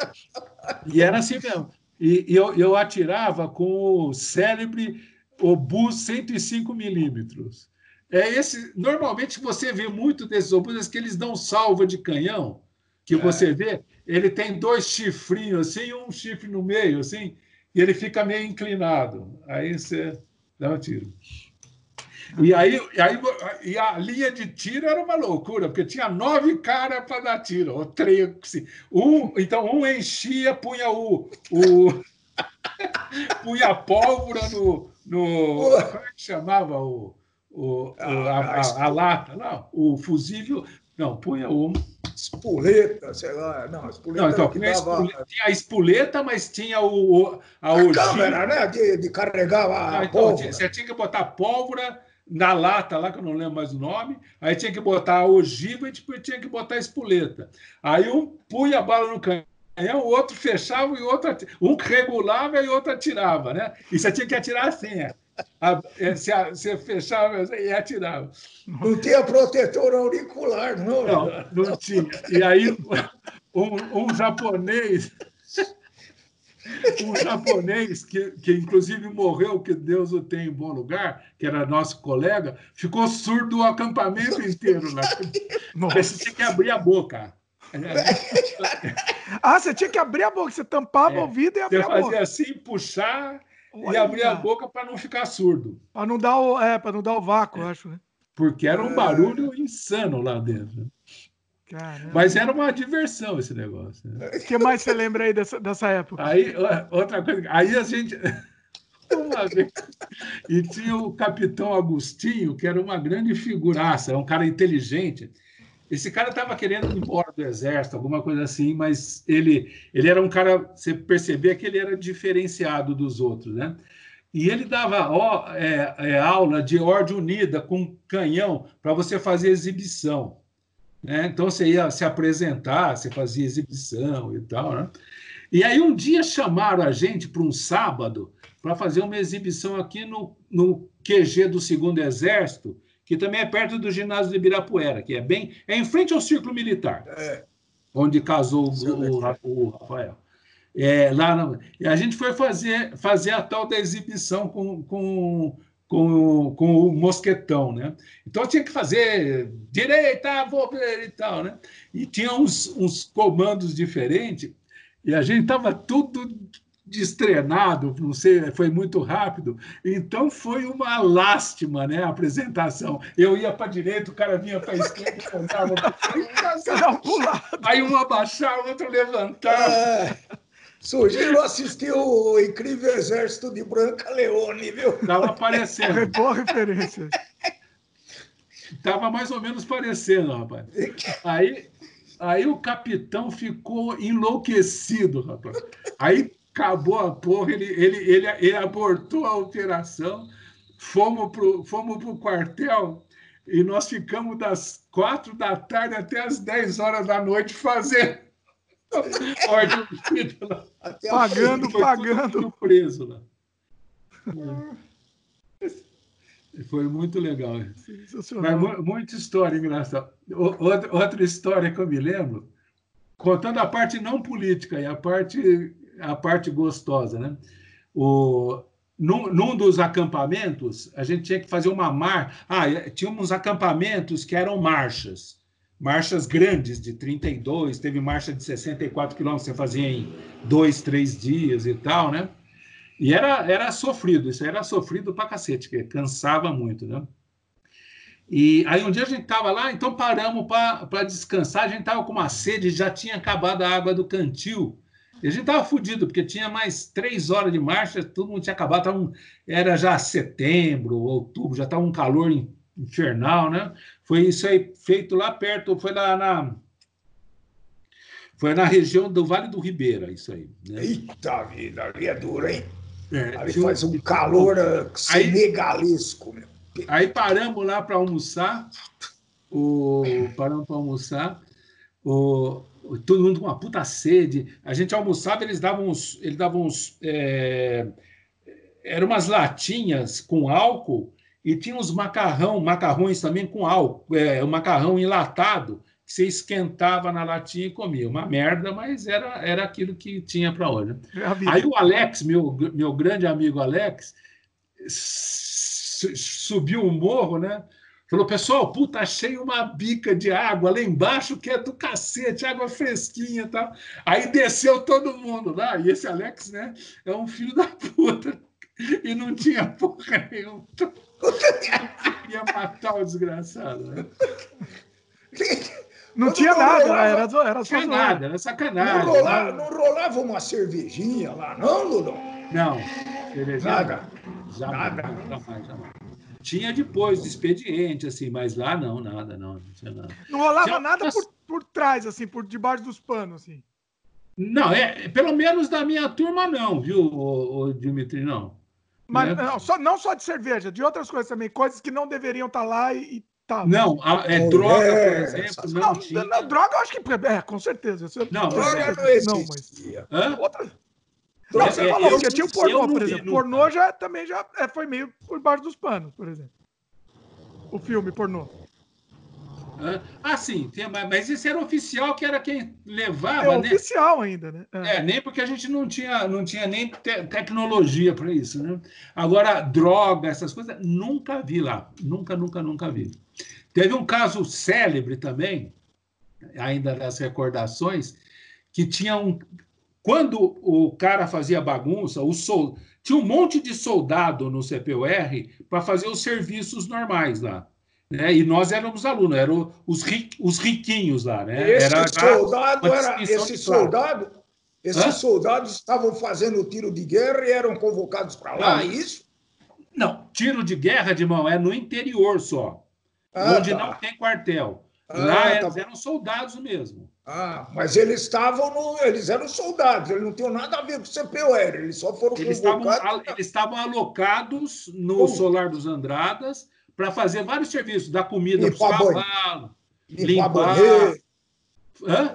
E era assim mesmo. E, e eu, eu atirava com o célebre obus 105 milímetros. É esse. Normalmente você vê muito desses obus que eles dão salva de canhão, que é. você vê, ele tem dois chifrinhos assim, um chifre no meio, assim, e ele fica meio inclinado. Aí você dá um tiro. E aí, e aí e a linha de tiro era uma loucura, porque tinha nove caras para dar tiro, ou três. Um, então, um enchia, punha o. o punha pólvora no. no como é que chamava o, o, a, a, a, lata? Não, o fusível. Não, punha o. Espoleta, sei lá. Não, espoleta. Não, então, tinha, dava... espoleta, tinha a espoleta, mas tinha o, a, a câmera, né? De, de carregar a. Não, então, tinha, você tinha que botar pólvora na lata lá, que eu não lembro mais o nome, aí tinha que botar a ogiva e tipo, tinha que botar a espoleta. Aí um punha a bala no canhão, o outro fechava e o outro um regulava e o outro atirava, né? E você tinha que atirar assim, é. É você, você fechava e atirava. Não tinha protetor auricular, não. Não, não tinha. E aí um, um japonês um japonês que, que inclusive morreu, que Deus o tem em bom lugar, que era nosso colega, ficou surdo o acampamento inteiro lá. Você tinha que abrir a boca. ah, você tinha que abrir a boca, você tampava é, o ouvido e abria a boca. Você fazia assim, puxar Olha, e abrir a boca para não ficar surdo. Para não dar o, é, para não dar o vácuo, é. acho, né? Porque era um barulho insano lá dentro. Caramba. Mas era uma diversão esse negócio. Né? O que mais você lembra aí dessa, dessa época? Aí, outra coisa, aí a gente. Uma vez. E tinha o capitão Agostinho, que era uma grande figuraça, um cara inteligente. Esse cara estava querendo ir embora do exército, alguma coisa assim, mas ele, ele era um cara, você percebia que ele era diferenciado dos outros, né? E ele dava ó, é, é, aula de ordem unida com canhão para você fazer exibição. Né? Então você ia se apresentar, você fazia exibição e tal. Né? E aí um dia chamaram a gente para um sábado para fazer uma exibição aqui no, no QG do Segundo Exército, que também é perto do ginásio de Ibirapuera, que é bem. É em frente ao Círculo Militar, é. onde casou o, o, o Rafael. É, lá e a gente foi fazer, fazer a tal da exibição com, com com, com o mosquetão, né? Então tinha que fazer direita, vou e tal, né? E tinha uns, uns comandos diferentes e a gente estava tudo destrenado, não sei, foi muito rápido. Então foi uma lástima, né, a apresentação. Eu ia para a direita, o cara vinha para a esquerda, contava Aí um abaixar, o outro levantar. É, sugiro assistir o Incrível Exército de Branca Leone, viu? Estava aparecendo. É boa referência. Tava mais ou menos parecendo, rapaz. Aí, aí o capitão ficou enlouquecido, rapaz. Aí acabou a porra, ele, ele, ele, ele abortou a operação, fomos para o fomos pro quartel e nós ficamos das quatro da tarde até as dez horas da noite fazendo ordem Pagando, pagando. Preso lá. Foi muito legal. Mas muita história engraçada. Outra, outra história que eu me lembro, contando a parte não política e a parte, a parte gostosa, né? O, num, num, dos acampamentos, a gente tinha que fazer uma mar. Ah, tinha uns acampamentos que eram marchas, marchas grandes de 32, teve marcha de 64 quilômetros, você fazia em dois, três dias e tal, né? E era, era sofrido, isso era sofrido pra cacete, que cansava muito, né? E aí um dia a gente estava lá, então paramos para descansar, a gente estava com uma sede, já tinha acabado a água do cantil. E a gente estava fudido, porque tinha mais três horas de marcha, todo mundo tinha acabado, tava um, era já setembro, outubro, já estava um calor infernal, né? Foi isso aí feito lá perto, foi lá na. Foi na região do Vale do Ribeira, isso aí. Né? Eita vida, ali é duro, hein? É, Ali faz um calor uh, senegalesco, meu. Aí paramos lá para almoçar, o, paramos para almoçar, o, todo mundo com uma puta sede. A gente almoçava, eles davam uns. Eles davam uns é, eram umas latinhas com álcool e tinha uns macarrão, macarrões também com álcool, é, um macarrão enlatado que você esquentava na latinha e comia. Uma merda, mas era, era aquilo que tinha para hoje. É Aí o Alex, meu, meu grande amigo Alex, subiu o um morro, né? Falou, pessoal, puta, achei uma bica de água lá embaixo que é do cacete, água fresquinha e tal. Aí desceu todo mundo lá, e esse Alex, né, é um filho da puta. E não tinha porra nenhuma. Ia matar o desgraçado, né? Não tinha nada, rolava, era, era só nada, era sacanagem. Não rolava, não rolava uma cervejinha lá, não, Lulão? Não, cervejinha. Nada. Jamais, nada. Jamais, jamais. Tinha depois do expediente, assim, mas lá não, nada, não, não tinha nada. Não rolava tinha... nada por, por trás, assim, por debaixo dos panos, assim. Não, é, pelo menos da minha turma não, viu, o, o Dimitri, não. Mas né? não, só, não só de cerveja, de outras coisas também, coisas que não deveriam estar tá lá e, Tá, não, a, é, droga, por exemplo, não, não tinha. Não, droga, eu acho que. É, com certeza. Não, droga não existia. Não, mas. Outra... Não, você é, falou, porque tinha o pornô, por exemplo. Pornô já, também já é, foi meio por baixo dos panos, por exemplo. O filme pornô. Ah, sim, tem, mas esse era oficial que era quem levava, é né? oficial ainda, né? É. é. nem porque a gente não tinha, não tinha nem te tecnologia para isso, né? Agora, droga, essas coisas, nunca vi lá. Nunca, nunca, nunca vi. Teve um caso célebre também, ainda das recordações, que tinha um. Quando o cara fazia bagunça, o sol... tinha um monte de soldado no CPUR para fazer os serviços normais lá. Né? E nós éramos alunos, eram os, ri, os riquinhos lá, né? Esse era soldado era esse soldado, esses Hã? soldados estavam fazendo tiro de guerra e eram convocados para lá, é isso? Não, tiro de guerra, de mão, é no interior só, ah, onde tá. não tem quartel. Ah, lá tá eram soldados mesmo. Ah, mas eles estavam no. Eles eram soldados, eles não tinham nada a ver com o CPUR, eles só foram eles convocados. Estavam, eles estavam alocados no Como? Solar dos Andradas para fazer vários serviços, dar comida para os cavalos, limpar, limpar banheiro. Hã?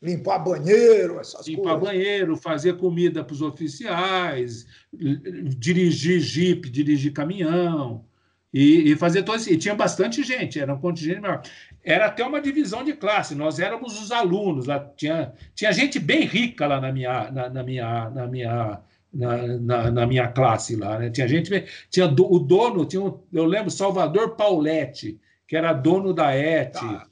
Limpar banheiro, essas limpar coisas. banheiro, fazer comida para os oficiais, dirigir jipe, dirigir caminhão, e, e fazer todo. E tinha bastante gente, era um contingente maior. Era até uma divisão de classe, nós éramos os alunos, lá tinha, tinha gente bem rica lá na minha, na, na minha, na minha na, na, na, minha classe lá, né? Tinha gente, tinha do, o dono, tinha um, eu lembro Salvador Pauletti, que era dono da ET. Tá,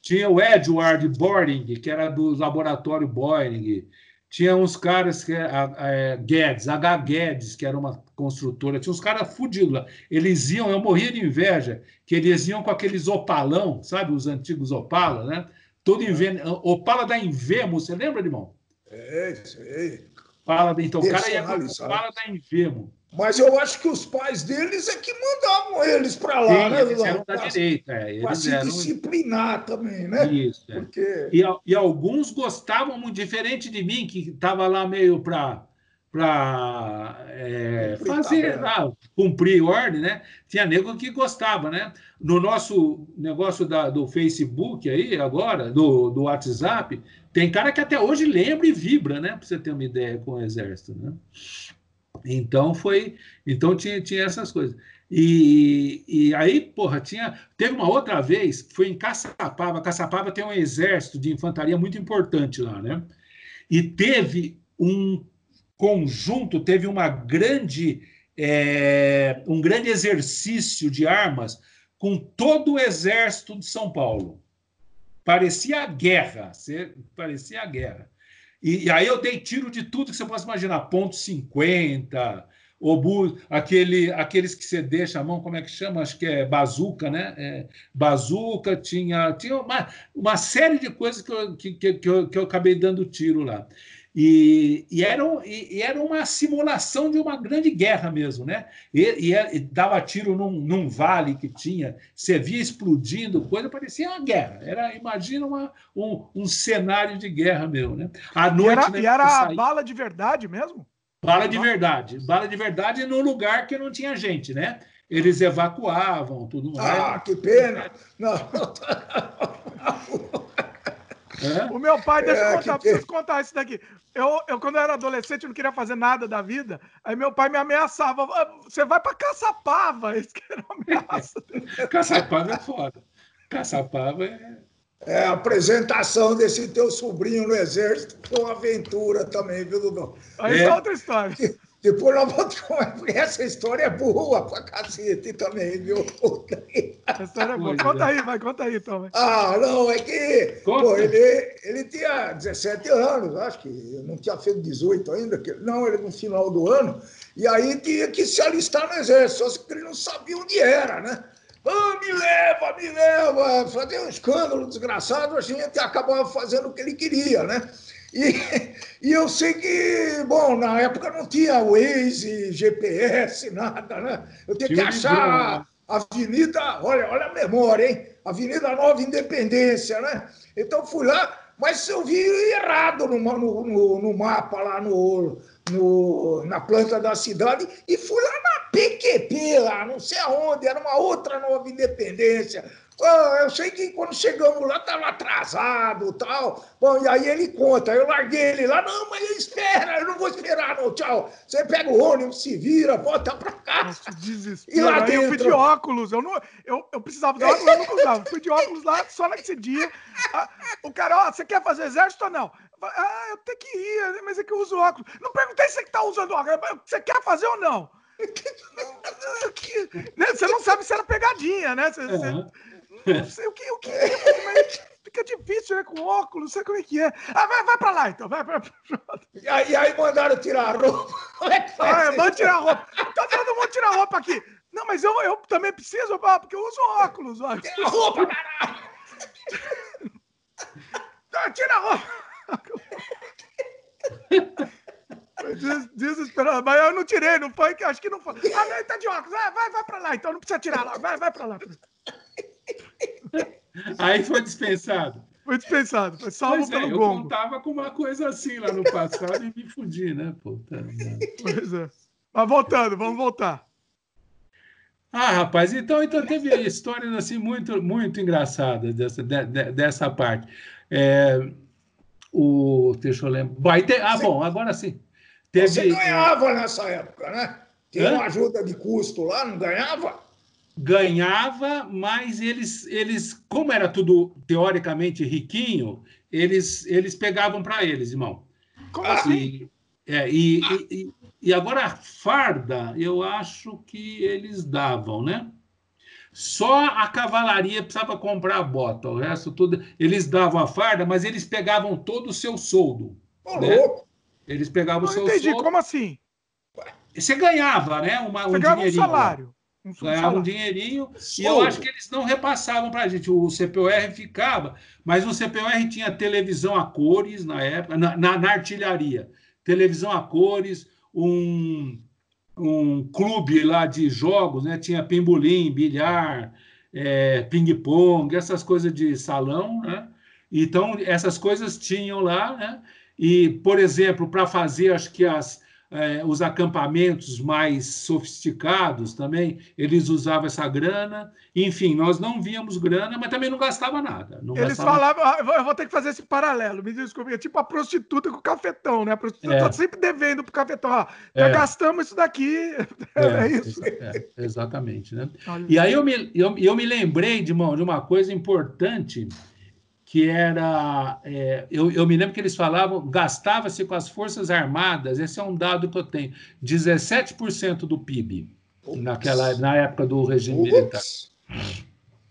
tinha o Edward Boring, que era do laboratório Boring. Tinha uns caras que é, Guedes, H. Guedes, que era uma construtora, tinha uns caras fudidos lá. Eles iam, eu morria de inveja, que eles iam com aqueles opalão, sabe, os antigos Opala, né? Todo inven... Opala da Invemo, você lembra, irmão? É, sei. Opala, então, o cara ia com Opala da Invemo. Mas eu acho que os pais deles é que mandavam eles para lá, Sim, né? Eles eram da direita. É. Para se eram... disciplinar também, né? Isso. É. Porque... E, e, alguns gostavam muito, diferente de mim, que estava lá meio para para é, fazer, ah, cumprir ordem, né? Tinha nego que gostava, né? No nosso negócio da, do Facebook aí, agora, do, do WhatsApp, tem cara que até hoje lembra e vibra, né? Para você ter uma ideia com o exército, né? Então foi, então tinha, tinha essas coisas. E, e aí, porra, tinha. Teve uma outra vez, foi em Caçapava. Caçapava tem um exército de infantaria muito importante lá, né? E teve um conjunto, teve uma grande, é, um grande exercício de armas com todo o exército de São Paulo. Parecia a guerra, parecia a guerra. E, e, aí eu dei tiro de tudo que você possa imaginar, ponto 50, obu, aquele, aqueles que você deixa a mão, como é que chama? Acho que é bazuca, né? É, bazuca, tinha, tinha uma, uma série de coisas que eu, que, que, que, eu, que eu acabei dando tiro lá. E, e, era, e, e, era uma simulação de uma grande guerra mesmo, né? E, e, dava tiro num, num, vale que tinha, você via explodindo, coisa, parecia uma guerra. Era, imagina uma, um, um cenário de guerra mesmo, né? À noite, e era, né, e era bala de verdade mesmo? Bala de verdade. Bala de verdade no lugar que não tinha gente, né? Eles evacuavam, tudo mais. Ah, que pena! Não. É? O meu pai, deixa eu é, contar, preciso contar isso daqui. Eu, eu, quando eu era adolescente, eu não queria fazer nada da vida. Aí meu pai me ameaçava. Ah, você vai para Caçapava. Isso que era ameaça. Caçapava é foda. Caçapava é. É, a apresentação desse teu sobrinho no exército foi uma aventura também, viu, Dudu? Aí é, é outra história. Depois nós vamos. Essa história é boa pra cacete também, viu? Essa história é boa. Conta aí, vai, conta aí, então. Ah, não, é que pô, ele, ele tinha 17 anos, acho que não tinha feito 18 ainda, que, não, ele no final do ano, e aí tinha que se alistar no exército, só que ele não sabia onde era, né? Ah, me leva, me leva! Fazia um escândalo desgraçado, a gente acabava fazendo o que ele queria, né? E, e eu sei que, bom, na época não tinha Waze, GPS, nada, né? Eu tinha que achar a Avenida, olha, olha a memória, hein? Avenida Nova Independência, né? Então fui lá, mas eu vi errado no, no, no, no mapa lá no, no, na planta da cidade e fui lá na PQP, lá, não sei aonde, era uma outra Nova Independência. Oh, eu sei que quando chegamos lá estava atrasado tal. Bom, e aí ele conta, eu larguei ele lá, não, mas espera, eu não vou esperar, não, tchau. Você pega o ônibus, se vira, volta para casa. Desespero. E lá aí dentro... eu fui de óculos, eu, não, eu, eu precisava de óculos, eu não usava. Fui de óculos lá só nesse dia. Ah, o cara, ó, você quer fazer exército ou não? Ah, eu tenho que ir, mas é que eu uso óculos. Não perguntei se você está usando óculos, você quer fazer ou não? Né, você não sabe se era pegadinha, né? Você, uhum. Não sei o que, o que é, mas fica difícil, né? Com óculos, não sei como é que é. Ah, vai, vai pra lá então, vai pra. E aí, aí mandaram tirar a roupa. Como é que faz? Ah, manda tirar a roupa. Tá todo mundo tirar a roupa aqui. Não, mas eu, eu também preciso, porque eu uso óculos. Ó. Tira a roupa, caralho! Tira a roupa! Des, desesperado. Mas eu não tirei, não foi acho que não foi. Ah, não, ele tá de óculos. Ah, vai, vai pra lá, então não precisa tirar lá. Vai, vai pra lá. Aí foi dispensado. Foi dispensado, foi salvo pois é, pelo é, eu gongo. Eu contava com uma coisa assim lá no passado e me fudi, né? Puta, pois é. Mas voltando, vamos voltar. Ah, rapaz, então, então teve histórias assim muito, muito engraçadas dessa, de, dessa parte. É, o, deixa eu lembrar. Vai ter, ah, bom, agora sim. Teve, Você ganhava nessa época, né? Tinha uma ajuda de custo lá, não ganhava? Ganhava, mas eles, eles, como era tudo teoricamente riquinho, eles, eles pegavam para eles, irmão. Como assim? E, é, e, e, e, agora a farda, eu acho que eles davam, né? Só a cavalaria precisava comprar a bota, o resto tudo. Eles davam a farda, mas eles pegavam todo o seu soldo. Né? Eles pegavam o seu entendi, como assim? Você ganhava, né? Uma, Você um ganhava um salário. Um ganhava um dinheirinho e eu acho que eles não repassavam para a gente. O CPOR ficava, mas o CPOR tinha televisão a cores na época, na, na, na artilharia. Televisão a cores, um, um clube lá de jogos, né? Tinha pimbolim, bilhar, é, ping-pong, essas coisas de salão, né? Então, essas coisas tinham lá, né? E, por exemplo, para fazer, acho que as, é, os acampamentos mais sofisticados também, eles usavam essa grana. Enfim, nós não víamos grana, mas também não gastava nada. Não eles gastava... falavam, ah, eu vou ter que fazer esse paralelo, me desculpe, é tipo a prostituta com o cafetão, né? A prostituta está é. sempre devendo para o cafetão. Ó, já é. gastamos isso daqui. É, é isso. É, exatamente. Né? E aí eu me, eu, eu me lembrei de uma, de uma coisa importante que era. É, eu, eu, me lembro que eles falavam, gastava-se com as Forças Armadas, esse é um dado que eu tenho, 17% do PIB, naquela, na época do regime militar.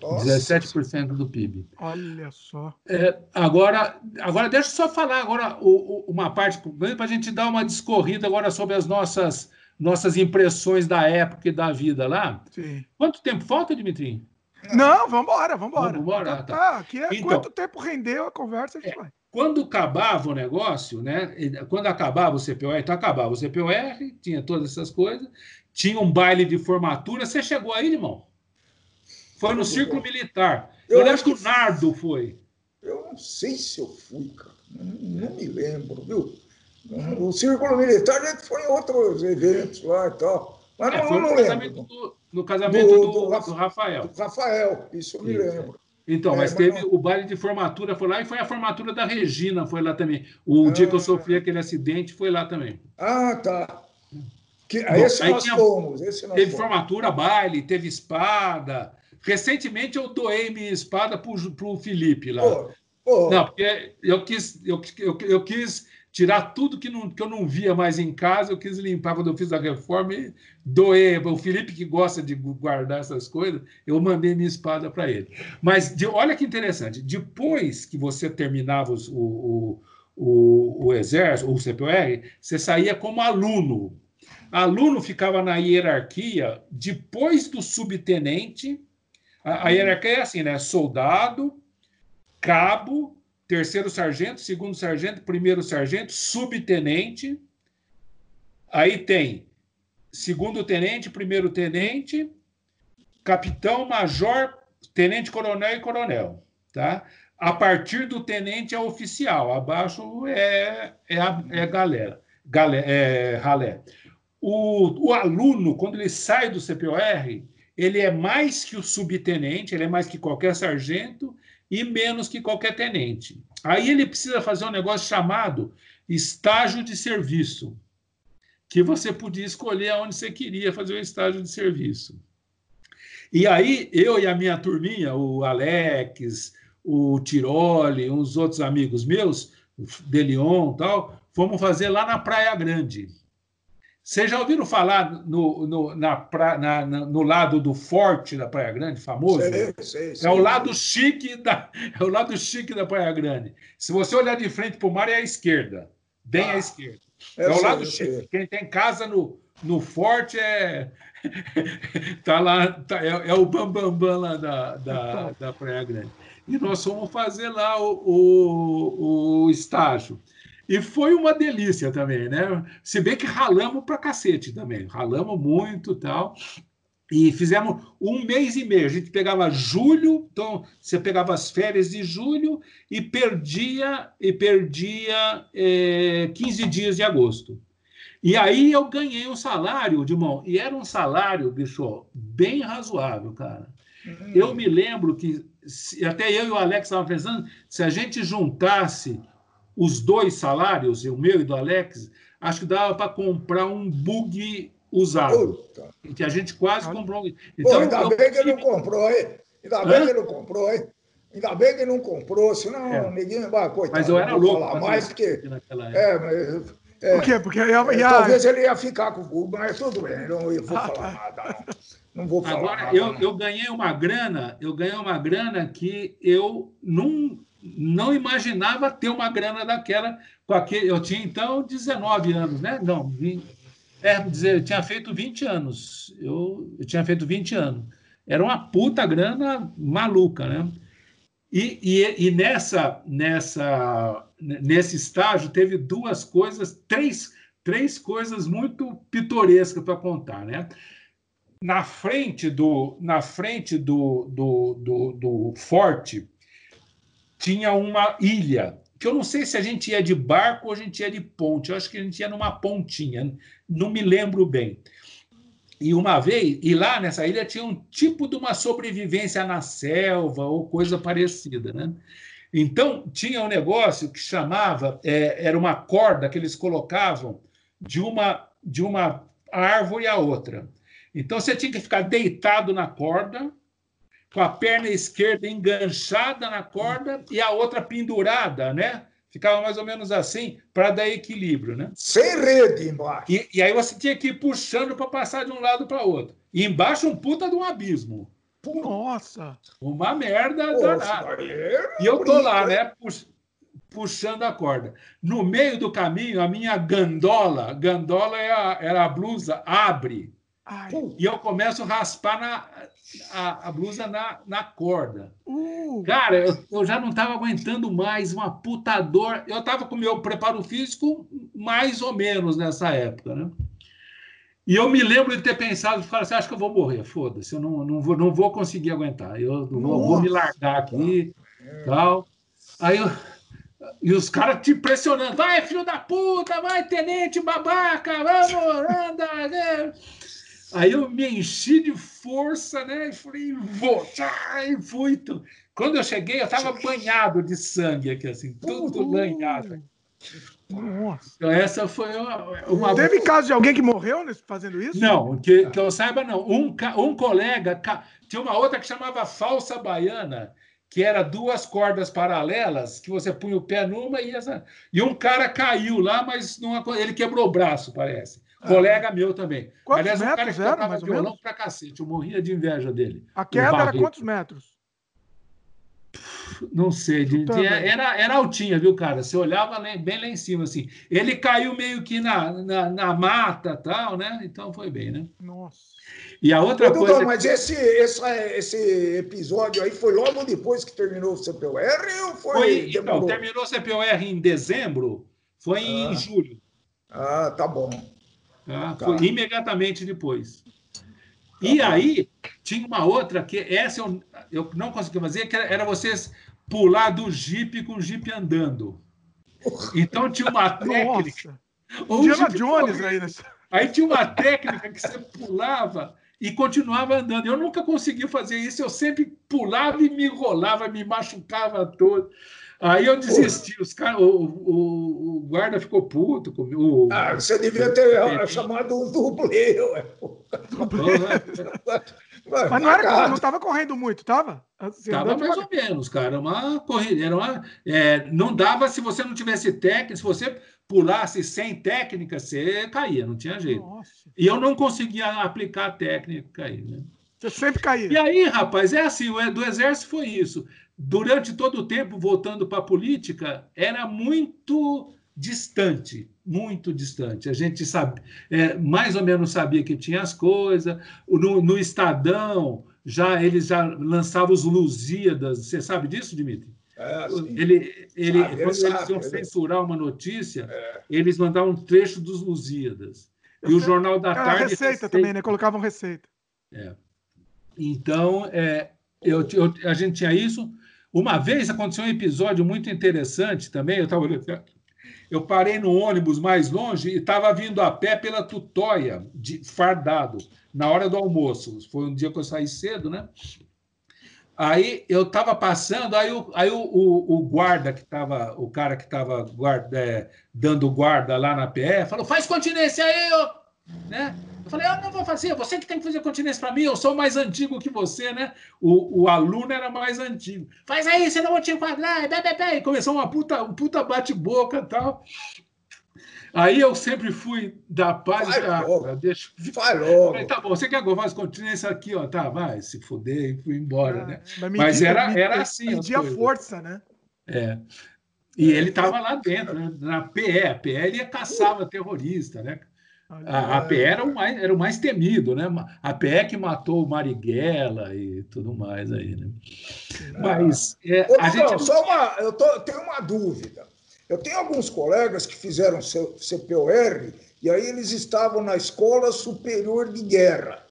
17% do PIB. Olha só. É, agora, agora, deixa eu só falar agora o, o, uma parte para a gente dar uma discorrida agora sobre as nossas, nossas impressões da época e da vida lá. Sim. Quanto tempo falta, Dimitri? Não, vamos embora, vamos embora. Vamos embora. Tá, tá. Aqui é então, quanto tempo rendeu a conversa, a gente é, vai. Quando acabava o negócio, né? Quando acabava o CPOR, então acabava o CPOR, tinha todas essas coisas, tinha um baile de formatura. Você chegou aí, irmão? Foi no Círculo Militar. Eu, eu lembro que o Nardo foi. Eu não sei se eu fui, cara. Não, não me lembro, viu? O Círculo Militar a gente foi em outros eventos lá e tal. Mas é, não, foi no casamento, do, no casamento do, do, do, do, Rafael. Do Rafael, isso eu me lembro. Então, é, mas teve o baile de formatura, foi lá, e foi a formatura da Regina, foi lá também. O ah, dia que eu sofri aquele acidente foi lá também. Ah, tá. Que, Bom, esse nós tinha, fomos. Esse nós teve fomos. formatura, baile, teve espada. Recentemente eu doei minha espada para o Felipe lá. Pô, pô. Não, porque eu quis, eu, eu, eu quis tirar tudo que, não, que eu não via mais em casa, eu quis limpar quando eu fiz a reforma e doei. O Felipe, que gosta de guardar essas coisas, eu mandei minha espada para ele. Mas de, olha que interessante, depois que você terminava os, o, o, o, exército, o CPR, você saía como aluno. Aluno ficava na hierarquia depois do subtenente. A, a hierarquia é assim, né? Soldado, cabo, terceiro sargento, segundo sargento, primeiro sargento, subtenente. Aí tem segundo tenente, primeiro tenente, capitão, major, tenente coronel e coronel, tá? A partir do tenente é oficial, abaixo é, é, a, é galera, galera é ralé. O, o aluno, quando ele sai do CPOR, ele é mais que o subtenente, ele é mais que qualquer sargento e menos que qualquer tenente. Aí ele precisa fazer um negócio chamado estágio de serviço, que você podia escolher aonde você queria fazer o estágio de serviço. E aí eu e a minha turminha, o Alex, o Tiroli, uns outros amigos meus, Delion tal, fomos fazer lá na Praia Grande. Vocês já ouviram falar no, no, na pra, na, no lado do forte da Praia Grande, famoso? Sei, sei, sei, é o lado chique da é o lado chique da Praia Grande. Se você olhar de frente para o mar é à esquerda, bem ah, à esquerda. É o lado chique. Quem tem casa no, no forte é tá lá tá, é, é, o bambambam bam, bam lá da, da, da Praia Grande. E nós fomos fazer lá o, o, o estágio. E foi uma delícia também, né? Se bem que ralamos pra cacete também, ralamos muito tal. E fizemos um mês e meio. A gente pegava julho, então você pegava as férias de julho e perdia e perdia é, 15 dias de agosto. E aí eu ganhei um salário, Dimão, e era um salário, bicho, bem razoável, cara. Uhum. Eu me lembro que, até eu e o Alex estavam pensando, se a gente juntasse os dois salários, o meu e do Alex, acho que dava para comprar um bug usado. Puta. Que a gente quase comprou. Então, Pô, ainda eu... bem que ele não comprou, hein? Ainda Hã? bem que ele não comprou, hein? Ainda bem que não comprou, senão é. ninguém vai, coitado. Mas eu era louco. Falar mais porque. É, mas. É, Por quê? Porque ia, ia... Talvez ele ia ficar com o Google, mas tudo bem, não vou falar nada. Não, não falar Agora, nada. Eu, eu ganhei uma grana, eu ganhei uma grana que eu não não imaginava ter uma grana daquela com aquele. Eu tinha então 19 anos, né? Não, 20, é, dizer, eu tinha feito 20 anos. Eu, eu tinha feito 20 anos. Era uma puta grana maluca, né? E, e, e nessa, nessa, nesse estágio teve duas coisas, três, três coisas muito pitorescas para contar, né? Na frente do, na frente do, do, do, do forte tinha uma ilha que eu não sei se a gente ia de barco ou a gente ia de ponte. Eu acho que a gente ia numa pontinha, não me lembro bem. E uma vez, e lá nessa ilha tinha um tipo de uma sobrevivência na selva ou coisa parecida, né? Então tinha um negócio que chamava, é, era uma corda que eles colocavam de uma de uma árvore a outra. Então você tinha que ficar deitado na corda, com a perna esquerda enganchada na corda e a outra pendurada, né? Ficava mais ou menos assim para dar equilíbrio, né? Sem rede embaixo. E, e aí você tinha que ir puxando para passar de um lado para outro. E embaixo um puta de um abismo. Nossa! Uma merda danada. E eu tô lá, né? puxando a corda. No meio do caminho, a minha gandola, gandola é a, era a blusa, abre. Ai. E eu começo a raspar na, a, a blusa na, na corda. Uh. Cara, eu, eu, já não estava aguentando mais uma puta dor. Eu estava com o meu preparo físico mais ou menos nessa época, né? E eu me lembro de ter pensado, falar assim, acho que eu vou morrer, foda-se, eu não, não, vou, não vou conseguir aguentar, eu vou, vou, me largar aqui, tal. Aí eu, e os caras te pressionando, vai, filho da puta, vai, tenente babaca, vamos, anda. Né? Aí eu me enchi de força, né? E falei, vou, e fui. Quando eu cheguei, eu estava banhado de sangue aqui, assim, tudo banhado. Nossa. Então, essa foi uma. uma... Teve caso de alguém que morreu fazendo isso? Não, que, que eu saiba, não. Um, um colega, tinha uma outra que chamava falsa baiana, que era duas cordas paralelas, que você punha o pé numa e essa. E um cara caiu lá, mas não, ele quebrou o braço, parece. Colega meu também. Quantos Aliás, um cara que era, tocava violão menos? pra cacete. Eu morria de inveja dele. A queda era quantos metros? Não sei, de, era, era altinha, viu, cara? Você olhava bem lá em cima, assim. Ele caiu meio que na, na, na mata tal, né? Então foi bem, né? Nossa. E a outra Ô, coisa. mas esse, esse, esse episódio aí foi logo depois que terminou o CPOR ou foi. foi então, terminou o CPOR em dezembro, foi ah. em julho. Ah, tá bom. Tá? Tá. Foi imediatamente depois. E aí, tinha uma outra que essa eu, eu não consegui fazer, que era vocês pular do jipe com o jipe andando. Então tinha uma técnica. Indiana Jones aí. Aí tinha uma técnica que você pulava e continuava andando. Eu nunca consegui fazer isso, eu sempre pulava e me enrolava, me machucava todo. Aí eu desisti, os cara, o, o, o, guarda ficou puto comigo. Ah, você devia ter chamado um dublê. Mas não era, não estava correndo muito, estava? Estava assim, mais ou menos, cara. Uma corrida. Era uma, é, não dava se você não tivesse técnica, se você pulasse sem técnica, você caía, não tinha jeito. Nossa. E eu não conseguia aplicar a técnica cair, né? Você sempre caía. E aí, rapaz, é assim, do exército foi isso durante todo o tempo, voltando para a política, era muito distante, muito distante. A gente sabe, é, mais ou menos sabia que tinha as coisas. No, no Estadão, já eles já lançavam os Lusíadas. Você sabe disso, Dimitri? É, ele, ele, sabe, quando eles sabe, iam censurar uma notícia, é. eles mandavam um trecho dos Lusíadas. E o Jornal da Tarde. Receita, receita também, né? Colocavam receita. É. Então, é, eu, eu, a gente tinha isso. Uma vez aconteceu um episódio muito interessante também. Eu estava eu parei no ônibus mais longe e estava vindo a pé pela Tutóia, de, fardado, na hora do almoço. Foi um dia que eu saí cedo, né? Aí eu estava passando, aí o, aí o, o, o guarda que estava, o cara que estava é, dando guarda lá na PE, falou: faz continência aí, ó, né? Eu falei, eu não vou fazer, você que tem que fazer continência para mim, eu sou mais antigo que você, né? O, o aluno era mais antigo. Faz aí, senão eu vou te enquadrar, bé, bé, bé. E começou uma puta, um puta bate-boca e tal. Aí eu sempre fui da paz. Vai ah, logo. Deixa... Vai logo. Falei, tá bom, você quer que eu faça continência aqui, ó? Tá, vai, se fuder e fui embora, ah, né? Mas, medir, era, era assim. Medir a força, né? É. E ele estava lá dentro, né? na PE. A PE ele caçava terrorista, né? A, a PE era o, mais, era o mais temido, né? A PE que matou o Marighella e tudo mais aí, né? Mas é, Ô, a não, gente... só uma, eu, tô, eu tenho uma dúvida. Eu tenho alguns colegas que fizeram CPOR e aí eles estavam na Escola Superior de Guerra.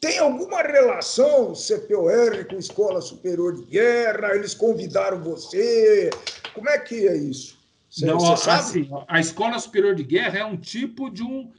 Tem alguma relação CPOR com Escola Superior de Guerra? Eles convidaram você? Como é que é isso? Você, Não, você assim, a Escola Superior de Guerra é um tipo de um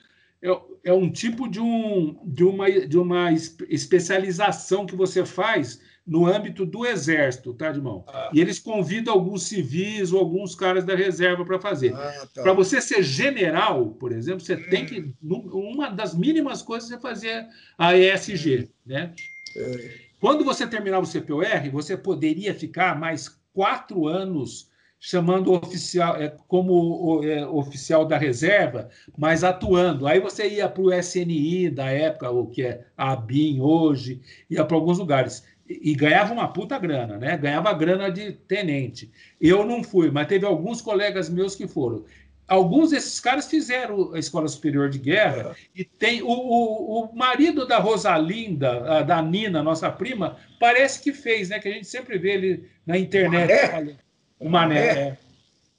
é, é um tipo de, um, de, uma, de uma especialização que você faz no âmbito do Exército, tá, Edmão? Ah. E eles convidam alguns civis ou alguns caras da reserva para fazer. Ah, tá. Para você ser general, por exemplo, você hum. tem que. Uma das mínimas coisas é fazer a ESG, hum. né? É. Quando você terminar o CPOR, você poderia ficar mais quatro anos chamando oficial é, como é, oficial da reserva, mas atuando. Aí você ia para o SNI da época, o que é a ABIN hoje, ia para alguns lugares. E, e ganhava uma puta grana, né? Ganhava grana de tenente. Eu não fui, mas teve alguns colegas meus que foram. Alguns desses caras fizeram a Escola Superior de Guerra e tem o, o, o marido da Rosalinda, da Nina, nossa prima, parece que fez, né? Que a gente sempre vê ele na internet. É. O Mané, é.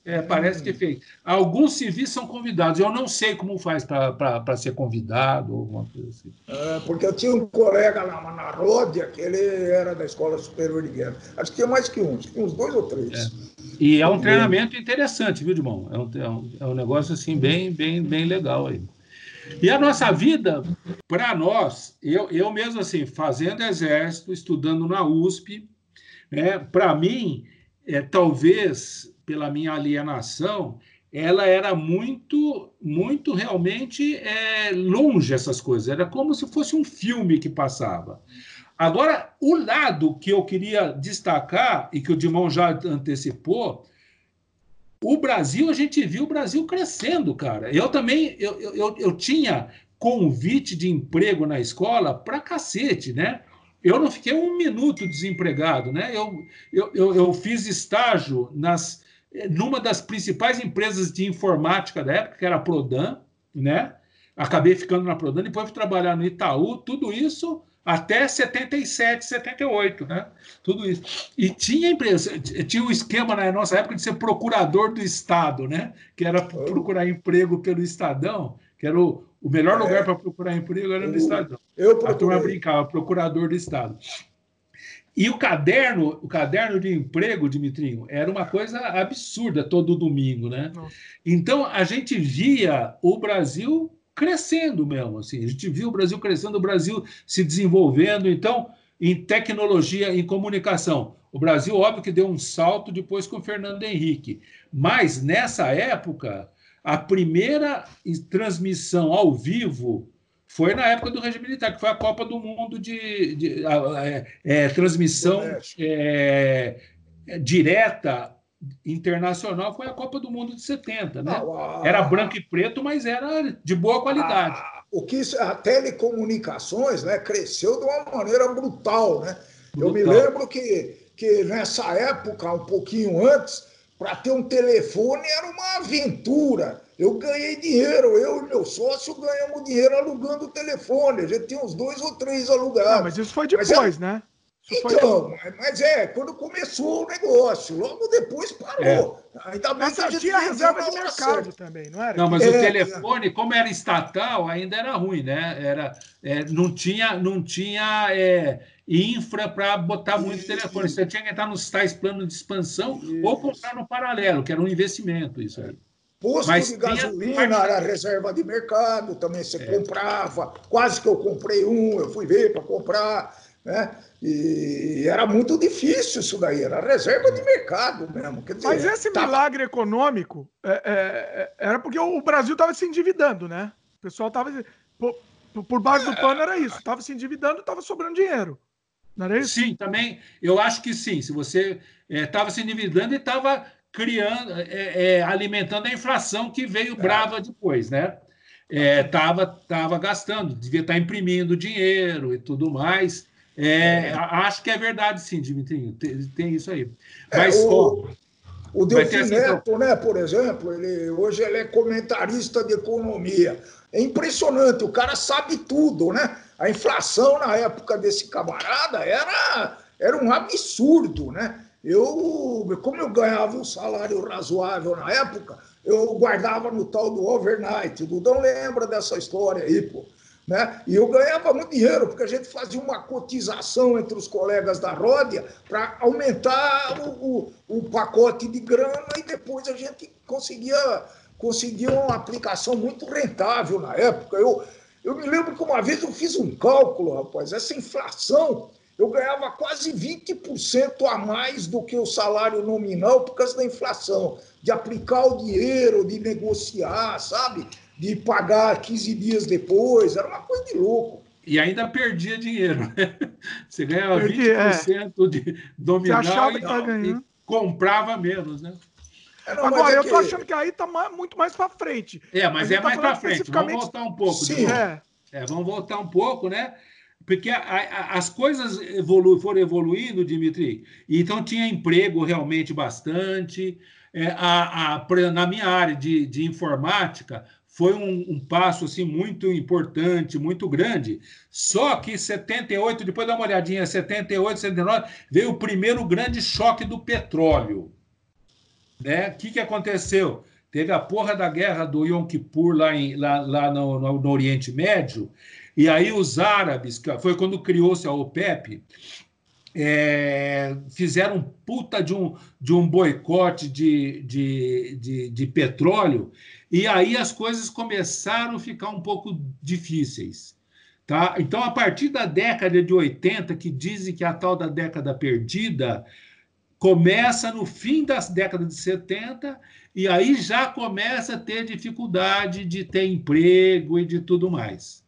é. parece que fez. Alguns civis são convidados. Eu não sei como faz para ser convidado ou alguma coisa assim. É, porque eu tinha um colega lá na Ródia, que ele era da Escola Superior de Guerra. Acho que tinha mais que um, tinha uns dois ou três. É. E é um treinamento interessante, viu, Dimão? É um, é um, é um negócio assim bem, bem, bem legal aí. E a nossa vida, para nós, eu, eu mesmo assim, fazendo exército, estudando na USP, né, para mim, é, talvez pela minha alienação, ela era muito, muito realmente é, longe essas coisas. Era como se fosse um filme que passava. Agora, o lado que eu queria destacar e que o Dimão já antecipou, o Brasil, a gente viu o Brasil crescendo, cara. Eu também, eu, eu, eu tinha convite de emprego na escola para cacete, né? Eu não fiquei um minuto desempregado, né? Eu, eu, eu, eu fiz estágio nas, numa das principais empresas de informática da época, que era a Prodan, né? Acabei ficando na Prodan, depois fui trabalhar no Itaú, tudo isso até 77, 78, né? Tudo isso. E tinha empresa, tinha um esquema na nossa época de ser procurador do Estado, né? Que era procurar emprego pelo Estadão, que era o, o melhor lugar é. para procurar emprego era no Estadão. Eu procurei. A turma brincava, procurador do Estado. E o caderno, o caderno de emprego, Dimitrinho, era uma coisa absurda todo domingo, né? Nossa. Então a gente via o Brasil crescendo mesmo, assim. A gente viu o Brasil crescendo, o Brasil se desenvolvendo. Então, em tecnologia, em comunicação, o Brasil, óbvio que deu um salto depois com o Fernando Henrique. Mas nessa época, a primeira transmissão ao vivo foi na época do regime militar, que foi a Copa do Mundo de, de é, é, transmissão é, direta internacional foi a Copa do Mundo de 70, né? Era branco e preto, mas era de boa qualidade. o que a telecomunicações, né, cresceu de uma maneira brutal, né? Brutal. Eu me lembro que que nessa época, um pouquinho antes, para ter um telefone era uma aventura. Eu ganhei dinheiro, eu e meu sócio ganhamos dinheiro alugando o telefone. A gente tinha uns dois ou três alugados. Não, mas isso foi depois, mas, né? Isso então, foi... mas é, quando começou o negócio, logo depois parou. É. Ainda bem mas que tinha reserva de mercado também, não era? Não, mas é, o telefone, como era estatal, ainda era ruim, né? Era, é, não tinha, não tinha é, infra para botar muito telefone. Você tinha que entrar nos tais planos de expansão isso. ou comprar no paralelo, que era um investimento isso aí. Posto Mas de gasolina era reserva de mercado, também você é. comprava. Quase que eu comprei um, eu fui ver para comprar. Né? E era muito difícil isso daí, era reserva de mercado mesmo. Dizer, Mas esse tava... milagre econômico é, é, é era porque o Brasil estava se endividando, né? O pessoal estava. Por, por baixo do pano era isso, estava se endividando, estava sobrando dinheiro. Não era isso? Sim, também. Eu acho que sim. Se você estava é, se endividando e estava criando, é, é, alimentando a inflação que veio é. brava depois, né? Estava tava gastando, devia estar tá imprimindo dinheiro e tudo mais. É, acho que é verdade, sim, Dimitrinho. Tem, tem isso aí. Mas, o, O Delfim Neto, né, por exemplo, ele, hoje ele é comentarista de economia. É impressionante, o cara sabe tudo, né? A inflação na época desse camarada era, era um absurdo, né? Eu, como eu ganhava um salário razoável na época, eu guardava no tal do overnight. O Dudão lembra dessa história aí, pô. Né? E eu ganhava muito dinheiro, porque a gente fazia uma cotização entre os colegas da Ródia para aumentar o, o, o, pacote de grana e depois a gente conseguia, conseguia uma aplicação muito rentável na época. Eu, eu me lembro que uma vez eu fiz um cálculo, rapaz, essa inflação, eu ganhava quase 20% a mais do que o salário nominal por causa da inflação, de aplicar o dinheiro, de negociar, sabe? de pagar 15 dias depois, era uma coisa de louco. E ainda perdia dinheiro. Né? Você ganhava Perdi, 20% é. de nominal e, e, comprava menos, né? É, não, Agora, é eu tô achando que aí tá muito mais para frente. É, mas é tá mais para frente. Vamos voltar um pouco. Sim. É. é. vamos voltar um pouco, né? Porque a, a, as coisas evolu foram evoluindo, Dimitri. Então tinha emprego realmente bastante. É, a, a, na minha área de, de informática, foi um, um, passo assim muito importante, muito grande. Só que 78, depois dá uma olhadinha, 78, 79, veio o primeiro grande choque do petróleo. Né? O que, que aconteceu? Teve a porra da guerra do Yom Kippur lá, em, lá, lá no, no, no Oriente Médio, e aí os árabes, foi quando criou-se a OPEP, é, fizeram puta de um, de um boicote de, de, de, de petróleo e aí as coisas começaram a ficar um pouco difíceis. Tá? Então, a partir da década de 80, que dizem que é a tal da década perdida, começa no fim das décadas de 70, e aí já começa a ter dificuldade de ter emprego e de tudo mais.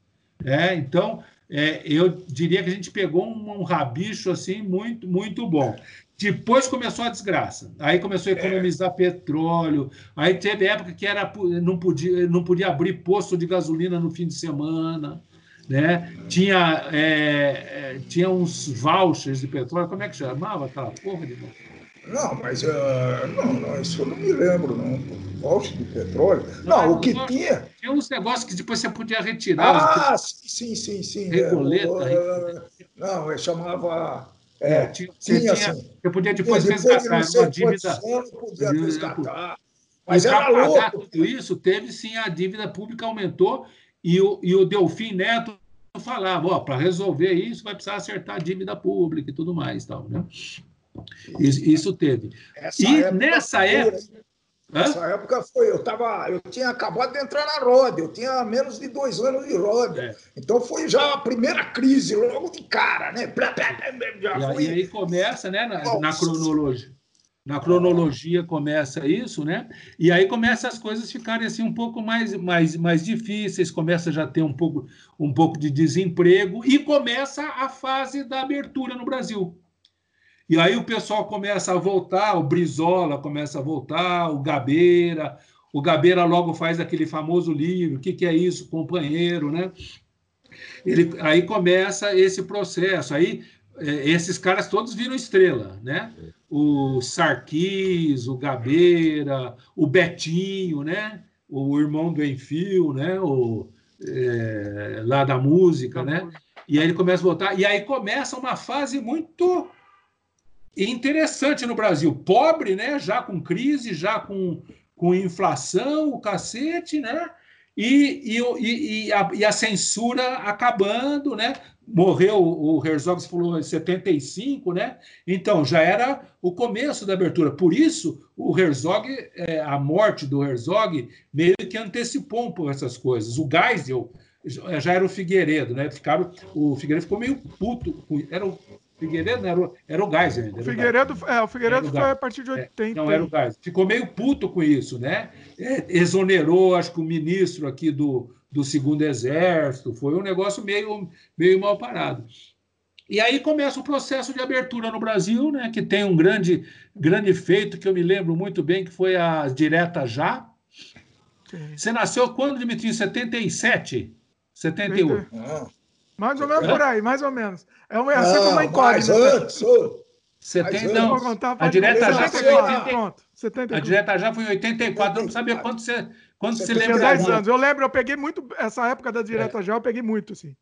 É, então, é, eu diria que a gente pegou um, um rabicho assim muito, muito bom. Depois começou a desgraça. Aí começou a é. economizar é. petróleo. Aí teve época que era, não, podia, não podia abrir posto de gasolina no fim de semana. Né? Tinha, é, é, tinha uns vouchers de petróleo. Como é que chamava aquela porra de Não, mas uh, não, não, isso eu não me lembro, não. Voucher de petróleo. Não, não o que tinha. Tinha uns negócios que depois você podia retirar. Ah, sim, sim, sim. Reguleta. Uh, não, eu chamava é, tinha, você, tinha, assim, você podia depois, depois resgatar uma dívida. Anos, podia resgatar. Mas para pagar tudo isso, teve sim a dívida pública aumentou e o, e o Delfim Neto falava, para resolver isso vai precisar acertar a dívida pública e tudo mais. Tal, né? Isso, teve. Essa e nessa época, Nessa época foi, eu tava, eu tinha acabado de entrar na roda, eu tinha menos de dois anos de roda. É. Então foi já a primeira crise, logo de cara, né? Já e, aí começa, né, na, na, cronologia. Na cronologia começa isso, né? E aí começa as coisas ficarem assim um pouco mais, mais, mais difíceis, começa já a ter um pouco, um pouco de desemprego e começa a fase da abertura no Brasil. E aí o pessoal começa a voltar, o Brizola começa a voltar, o Gabeira, o Gabeira logo faz aquele famoso livro, o que, que é isso, companheiro, né? Ele, aí começa esse processo, aí é, esses caras todos viram estrela, né? O Sarquis, o Gabeira, o Betinho, né? O irmão do Enfio, né? O, é, lá da música, né? E aí ele começa a voltar, e aí começa uma fase muito interessante no Brasil. Pobre, né? Já com crise, já com, com inflação, o cacete, né? E, e, e, a, e a censura acabando, né? Morreu o Herzog, você falou, em 75, né? Então, já era o começo da abertura. Por isso, o Herzog, é, a morte do Herzog, meio que antecipou um pouco essas coisas. O Geisel já era o Figueiredo, né? Ficaram, o Figueiredo ficou meio puto. Era o Figueiredo era, o, era o Gás ainda. O Figueiredo, o é, o Figueiredo foi a partir de 80. É, não, era o Gás. Ficou meio puto com isso, né? É, exonerou, acho que o ministro aqui do, do Segundo Exército. Foi um negócio meio, meio mal parado. E aí começa o processo de abertura no Brasil, né, que tem um grande, grande feito que eu me lembro muito bem, que foi a Direta Já. Sim. Você nasceu quando, Dimitri? 77? 78? Ah. Mais ou menos por aí, mais ou menos. É uma, é sempre uma incógnita. Mais antes, Você tem, não, a direta já foi 80, 74. A direta já foi em 84, 84. não sabia quanto você, quanto você, você lembra. 10 anos. Eu lembro, eu peguei muito, essa época da direta é. já, eu peguei muito, assim.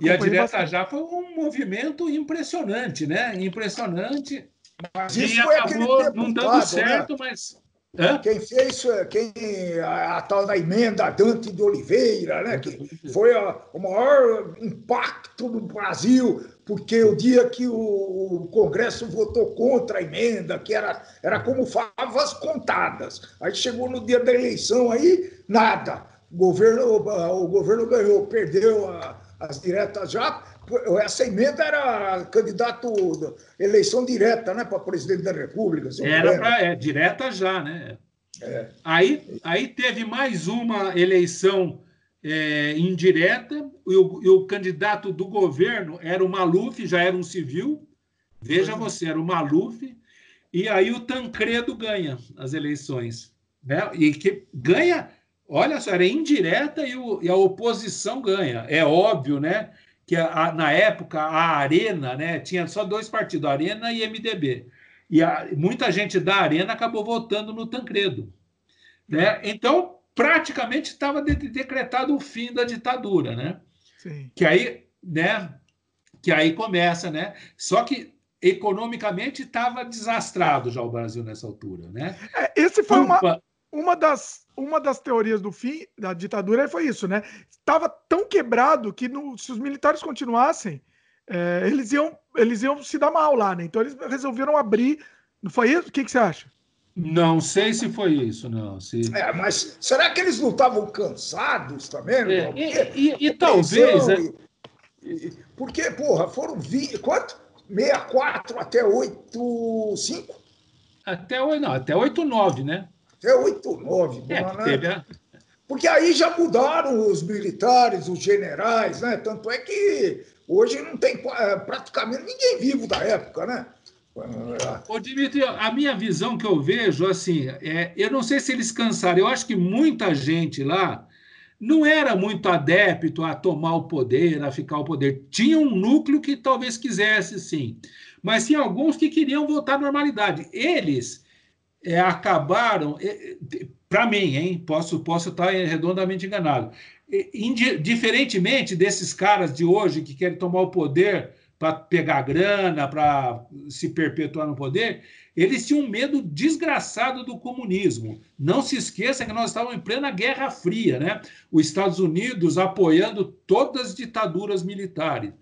E a direta bastante. já foi um movimento impressionante, né? Impressionante. Mas isso e acabou não dando né? certo, né? mas Hã? Quem fez, quem, a, a, tal da emenda Dante de Oliveira, né, que foi a, o maior impacto no Brasil, porque o dia que o, o, Congresso votou contra a emenda, que era, era como favas contadas. Aí chegou no dia da eleição, aí nada. O governo, o governo ganhou, perdeu a, as diretas já, essa emenda era candidato eleição direta, né, para presidente da República. Era para é, direta já, né? É. Aí, aí teve mais uma eleição é, indireta e o, e o, candidato do governo era o Maluf, já era um civil. Veja uhum. você, era o Maluf. E aí o Tancredo ganha as eleições, né? E que ganha, olha só, era indireta e, o, e a oposição ganha. É óbvio, né? Que a, na época a Arena né, tinha só dois partidos, Arena e MDB. E a, muita gente da Arena acabou votando no Tancredo. Né? Então, praticamente estava de, decretado o fim da ditadura. Né? Sim. Que aí, né, que aí começa, né? Só que economicamente estava desastrado já o Brasil nessa altura, né? É, esse foi uma, uma das uma das teorias do fim da ditadura foi isso, né? Estava tão quebrado que no, se os militares continuassem, é, eles, iam, eles iam se dar mal lá, né? Então eles resolveram abrir. Não foi isso? O que, que você acha? Não sei se foi isso, não. Se... É, mas será que eles não estavam cansados também? É, e, e, e talvez. É... Porque, porra, foram 20. Quanto? 64 até 85? Até, não, até 89, né? É 8, 9. É, né? teve Porque aí já mudaram os militares, os generais, né? Tanto é que hoje não tem é, praticamente ninguém vivo da época, né? Ô, Dimitri, a minha visão que eu vejo, assim, é, eu não sei se eles cansaram, eu acho que muita gente lá não era muito adepto a tomar o poder, a ficar o poder. Tinha um núcleo que talvez quisesse, sim, mas tinha alguns que queriam voltar à normalidade. Eles é, acabaram, é, para mim, hein, posso, posso estar redondamente enganado, diferentemente desses caras de hoje que querem tomar o poder para pegar grana, para se perpetuar no poder, eles tinham medo desgraçado do comunismo. Não se esqueça que nós estávamos em plena Guerra Fria, né? Os Estados Unidos apoiando todas as ditaduras militares.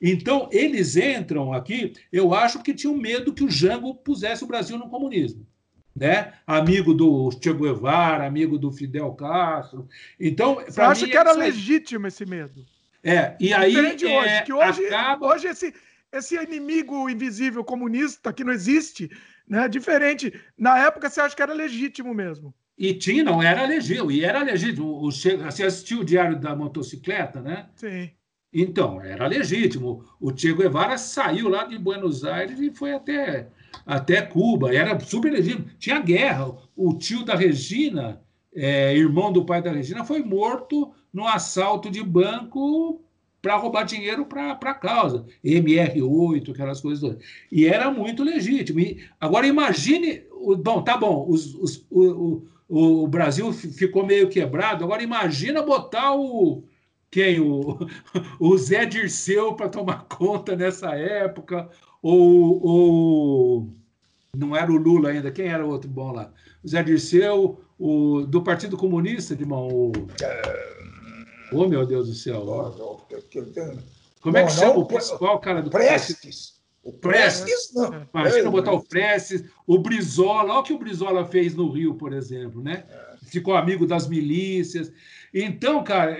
Então, eles entram aqui, eu acho que tinham medo que o Jango pusesse o Brasil no comunismo. Né? Amigo do Che Guevara, amigo do Fidel Castro. Então, Você acha que era legítimo esse medo? É, e aí. Diferente é, hoje, que hoje, acaba... hoje esse, esse inimigo invisível comunista que não existe, né? Diferente. Na época você acha que era legítimo mesmo. E tinha, não era legítimo, e era legítimo. O, você assistiu o Diário da Motocicleta, né? Sim. Então, era legítimo. O Che Guevara saiu lá de Buenos Aires e foi até, até Cuba. Era super legítimo. Tinha guerra. O tio da Regina, é, irmão do pai da Regina, foi morto no assalto de banco para roubar dinheiro para a causa. MR8, aquelas coisas todas. E era muito legítimo. E, agora, imagine. Bom, tá bom, os, os, o, o, o Brasil ficou meio quebrado. Agora, imagina botar o quem? O, o Zé Dirceu para tomar conta nessa época, ou, ou não era o Lula ainda, quem era o outro bom lá? O Zé Dirceu, o, do Partido Comunista, de mão. O... Oh, meu Deus do céu. Como é que chama o principal cara do Prestes. O Prestes, não. Imagina botar o Prestes, o Brizola, olha o que o Brizola fez no Rio, por exemplo, né? Ficou amigo das milícias. Então, cara,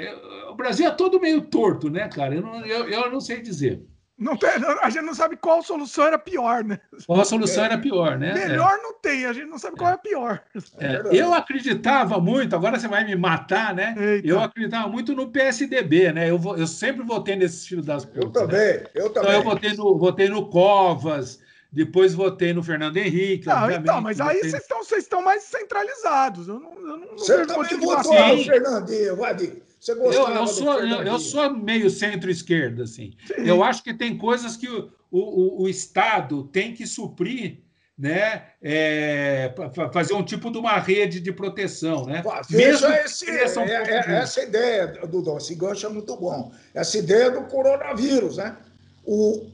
o Brasil é todo meio torto, né, cara? Eu não, eu, eu não sei dizer. Não tem, a gente não sabe qual solução era pior, né? Qual solução era pior, né? Melhor é. não tem, a gente não sabe qual é a pior. É, eu acreditava muito, agora você vai me matar, né? Eita. Eu acreditava muito no PSDB, né? Eu, eu sempre votei nesse filho das putas. Eu também, né? eu também. Então eu votei no, votei no Covas, depois votei no Fernando Henrique. Não, então, mas aí vocês estão, vocês estão mais centralizados. Eu não, eu não Você também votou no Fernandinho, Vadir. Você eu, eu sou, eu, eu, sou meio centro-esquerda, assim. Sim. Eu acho que tem coisas que o, o, o Estado tem que suprir né, é, fazer um tipo de uma rede de proteção. Né? Veja esse, é, um é, essa ideia, Dudão, esse gancho é muito bom. Essa ideia do coronavírus. Né? O,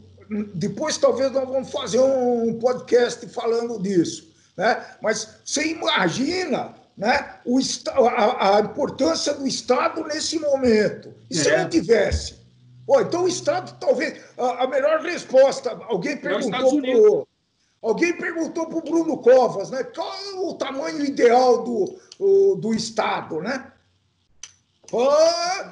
depois, talvez, nós vamos fazer um podcast falando disso. Né? Mas você imagina né, o, a, a importância do Estado nesse momento. E se é. não tivesse? Pô, então o Estado, talvez. A, a melhor resposta, alguém perguntou para Alguém perguntou para o Bruno Covas, né? Qual é o tamanho ideal do, o, do Estado, né?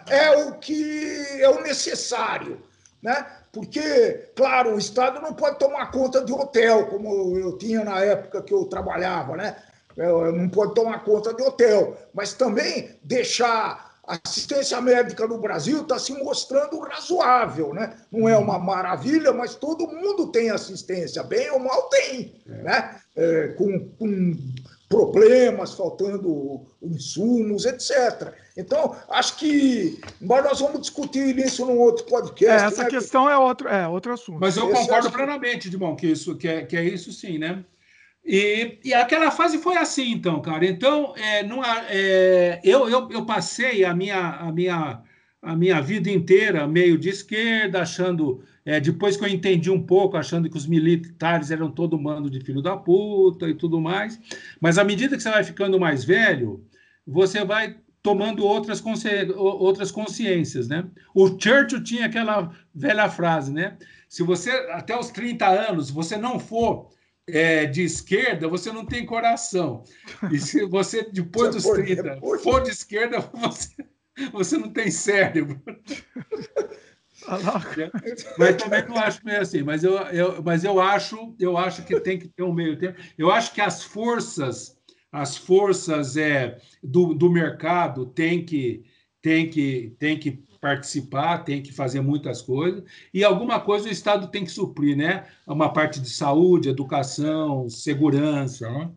é o que é o necessário, né? Porque, claro, o Estado não pode tomar conta de hotel, como eu tinha na época que eu trabalhava, né? Não pode tomar conta de hotel, mas também deixar a assistência médica no Brasil está se mostrando razoável, né? Não é uma maravilha, mas todo mundo tem assistência, bem ou mal tem, é. né? É, com, com problemas, faltando insumos, etc. Então, acho que. Mas nós vamos discutir isso num outro podcast. É, essa né? questão é outro, é outro assunto. Mas eu Esse concordo acho... plenamente, Dimon, que, isso, que, é, que é isso sim, né? E, e aquela fase foi assim, então, cara. Então, é, não, é, eu, eu, eu passei a minha, a, minha, a minha vida inteira meio de esquerda, achando. É, depois que eu entendi um pouco, achando que os militares eram todo mando de filho da puta e tudo mais. Mas à medida que você vai ficando mais velho, você vai tomando outras, consci... outras consciências, né? O Churchill tinha aquela velha frase, né? Se você, até os 30 anos, você não for é, de esquerda, você não tem coração. E se você, depois dos 30, for de esquerda, você, você não tem cérebro. mas também não acho meio assim. Mas eu, eu, mas eu acho, eu acho que tem que ter um meio tempo. Eu acho que as forças, as forças é, do, do mercado têm que, têm que, têm que participar, tem que fazer muitas coisas, e alguma coisa o Estado tem que suprir, né? Uma parte de saúde, educação, segurança. Né?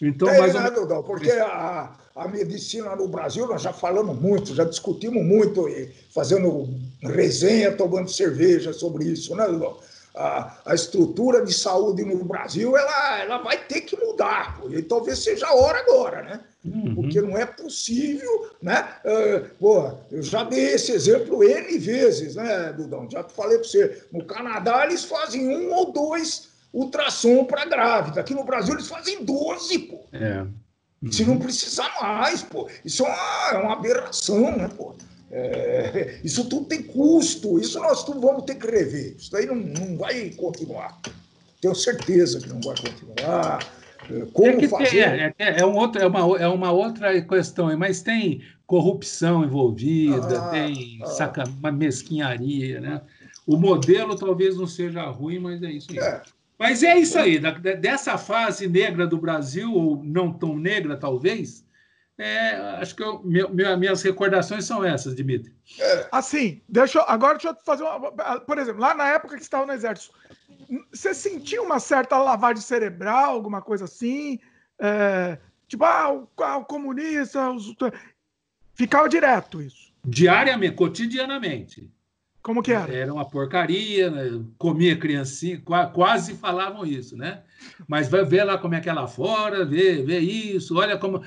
Então, é, mais né, Dudão, porque a, a medicina no Brasil, nós já falamos muito, já discutimos muito, e fazendo resenha, tomando cerveja sobre isso, né, Dudão? A, a, estrutura de saúde no Brasil ela, ela vai ter que mudar, e talvez seja a hora agora, né? Uhum. Porque não é possível, né? Uh, pô, eu já dei esse exemplo N vezes, né, Dudão? Já falei para você. No Canadá, eles fazem um ou dois ultrassom para grávida. Aqui no Brasil, eles fazem 12, pô. É. Uhum. Se não precisar mais, pô. Isso é uma, é uma aberração, né, pô? É, isso tudo tem custo, isso nós tudo vamos ter que rever. Isso daí não, não vai continuar. Tenho certeza que não vai continuar. Como é fazer? Ter, é, é, é, um outro, é, uma, é uma outra questão, mas tem corrupção envolvida, ah, tem ah. Saca, uma mesquinharia, né? O modelo talvez não seja ruim, mas é isso aí. É. Mas é isso aí, da, dessa fase negra do Brasil, ou não tão negra, talvez, é, acho que eu, meu, minhas recordações são essas, Dimitri. É. Assim, deixa eu, agora deixa eu fazer uma. Por exemplo, lá na época que você estava no Exército, você sentiu uma certa lavagem cerebral, alguma coisa assim? É, tipo, ah, o, ah, o comunista. Os, ficava direto isso. Diariamente, cotidianamente. Como que era? Era uma porcaria, né? comia criancinha, quase falavam isso, né? Mas vai ver lá como é que é lá fora, vê, vê isso, olha como.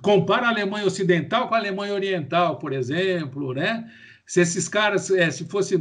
Compara a Alemanha Ocidental com a Alemanha Oriental, por exemplo, né? Se esses caras, é, se fosse,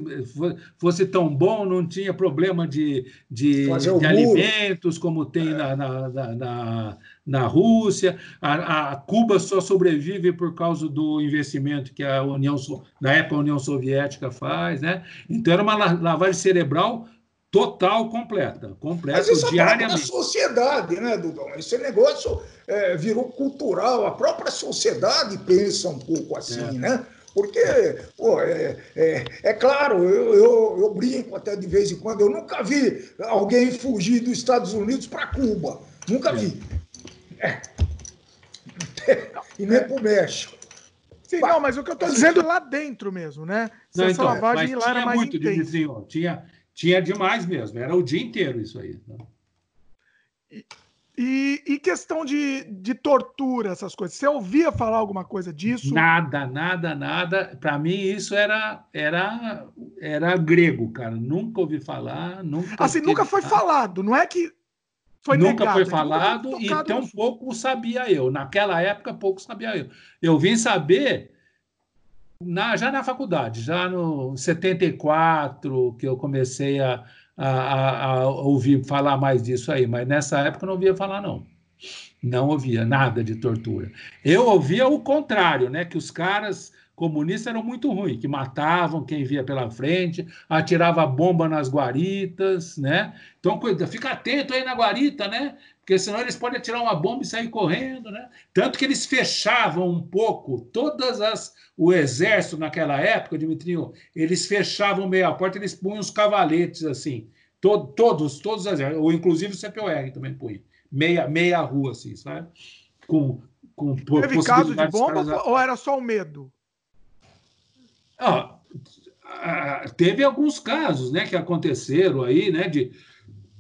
fosse tão bom, não tinha problema de, de, de alimentos como tem é. na, na, na, na, Rússia. A, a, Cuba só sobrevive por causa do investimento que a União, na época, a União Soviética faz. Né? Então, era uma lavagem cerebral total, completa, completa, Mas isso diariamente. a sociedade, né, Dudão? Esse negócio é, virou cultural, a própria sociedade pensa um pouco assim, é. né? Porque, pô, é, é, é claro, eu, eu, eu, brinco até de vez em quando, eu nunca vi alguém fugir dos Estados Unidos para Cuba. Nunca vi. É. E nem para o México. Sim, não, mas o que eu estou dizendo é lá dentro mesmo, né? Se não, essa então, lavagem lá era mais muito intensa. De tinha, tinha demais mesmo, era o dia inteiro isso aí. Né? E, e, questão de, de tortura, essas coisas. Você ouvia falar alguma coisa disso? Nada, nada, nada. Para mim, isso era, era, era grego, cara. Nunca ouvi falar. Nunca assim, nunca foi falado. Não é que foi Nunca negado, foi falado e tão pouco sabia eu. Naquela época, pouco sabia eu. Eu vim saber na, já na faculdade, já no 74, que eu comecei a, a, a, ouvir falar mais disso aí, mas nessa época eu não ouvia falar, não. Não ouvia nada de tortura. Eu ouvia o contrário, né? Que os caras comunistas eram muito ruins, que matavam quem via pela frente, atirava bomba nas guaritas, né? Então, fica atento aí na guarita, né? Porque senão eles podem atirar uma bomba e sair correndo, né? Tanto que eles fechavam um pouco todas as o exército naquela época, Dimitrinho, eles fechavam meio a porta, eles punham os cavaletes assim, todo, todos, todos os exércitos, ou inclusive o CPOR também punha, meia meia rua assim, sabe? Com com Teve caso de bomba ou era só o medo? Ah, teve alguns casos né, que aconteceram aí, né? De,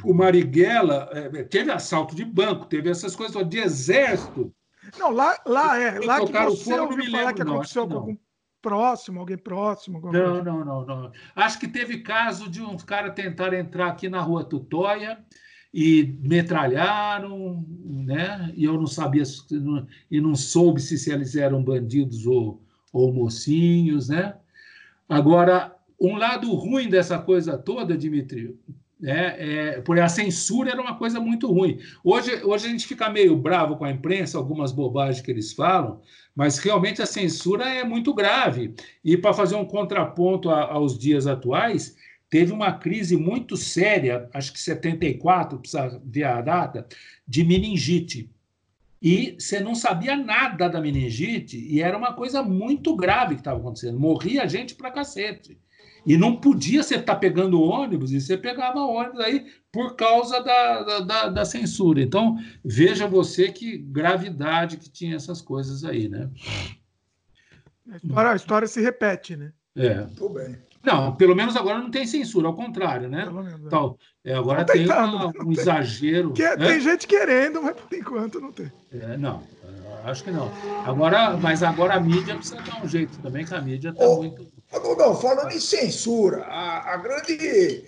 o Marighella é, teve assalto de banco, teve essas coisas de exército. Não, lá, lá é. Lá que você ouviu falar que aconteceu com algum próximo, alguém próximo. Não, não, não, não. Acho que teve caso de uns caras tentar entrar aqui na rua Tutóia e metralharam, né? E eu não sabia e não soube se eles eram bandidos ou, ou mocinhos, né? Agora, um lado ruim dessa coisa toda, Dimitri, é, é, porque a censura era uma coisa muito ruim. Hoje, hoje a gente fica meio bravo com a imprensa, algumas bobagens que eles falam, mas realmente a censura é muito grave. E para fazer um contraponto a, aos dias atuais, teve uma crise muito séria, acho que 74, precisa ver a data, de meningite. E você não sabia nada da meningite e era uma coisa muito grave que estava acontecendo. Morria gente pra cacete. E não podia você estar tá pegando ônibus, e você pegava ônibus aí por causa da, da, da, censura. Então, veja você que gravidade que tinha essas coisas aí, né? A história, a história se repete, né? É. Tudo bem. Não, pelo menos agora não tem censura, ao contrário, né? Menos, então, é, agora tem uma, um tem. exagero. Que, né? Tem gente querendo, mas por enquanto não tem. É, não, acho que não. Agora, mas agora a mídia precisa dar um jeito também, que a mídia está muito. Não, falando em censura, a, a grande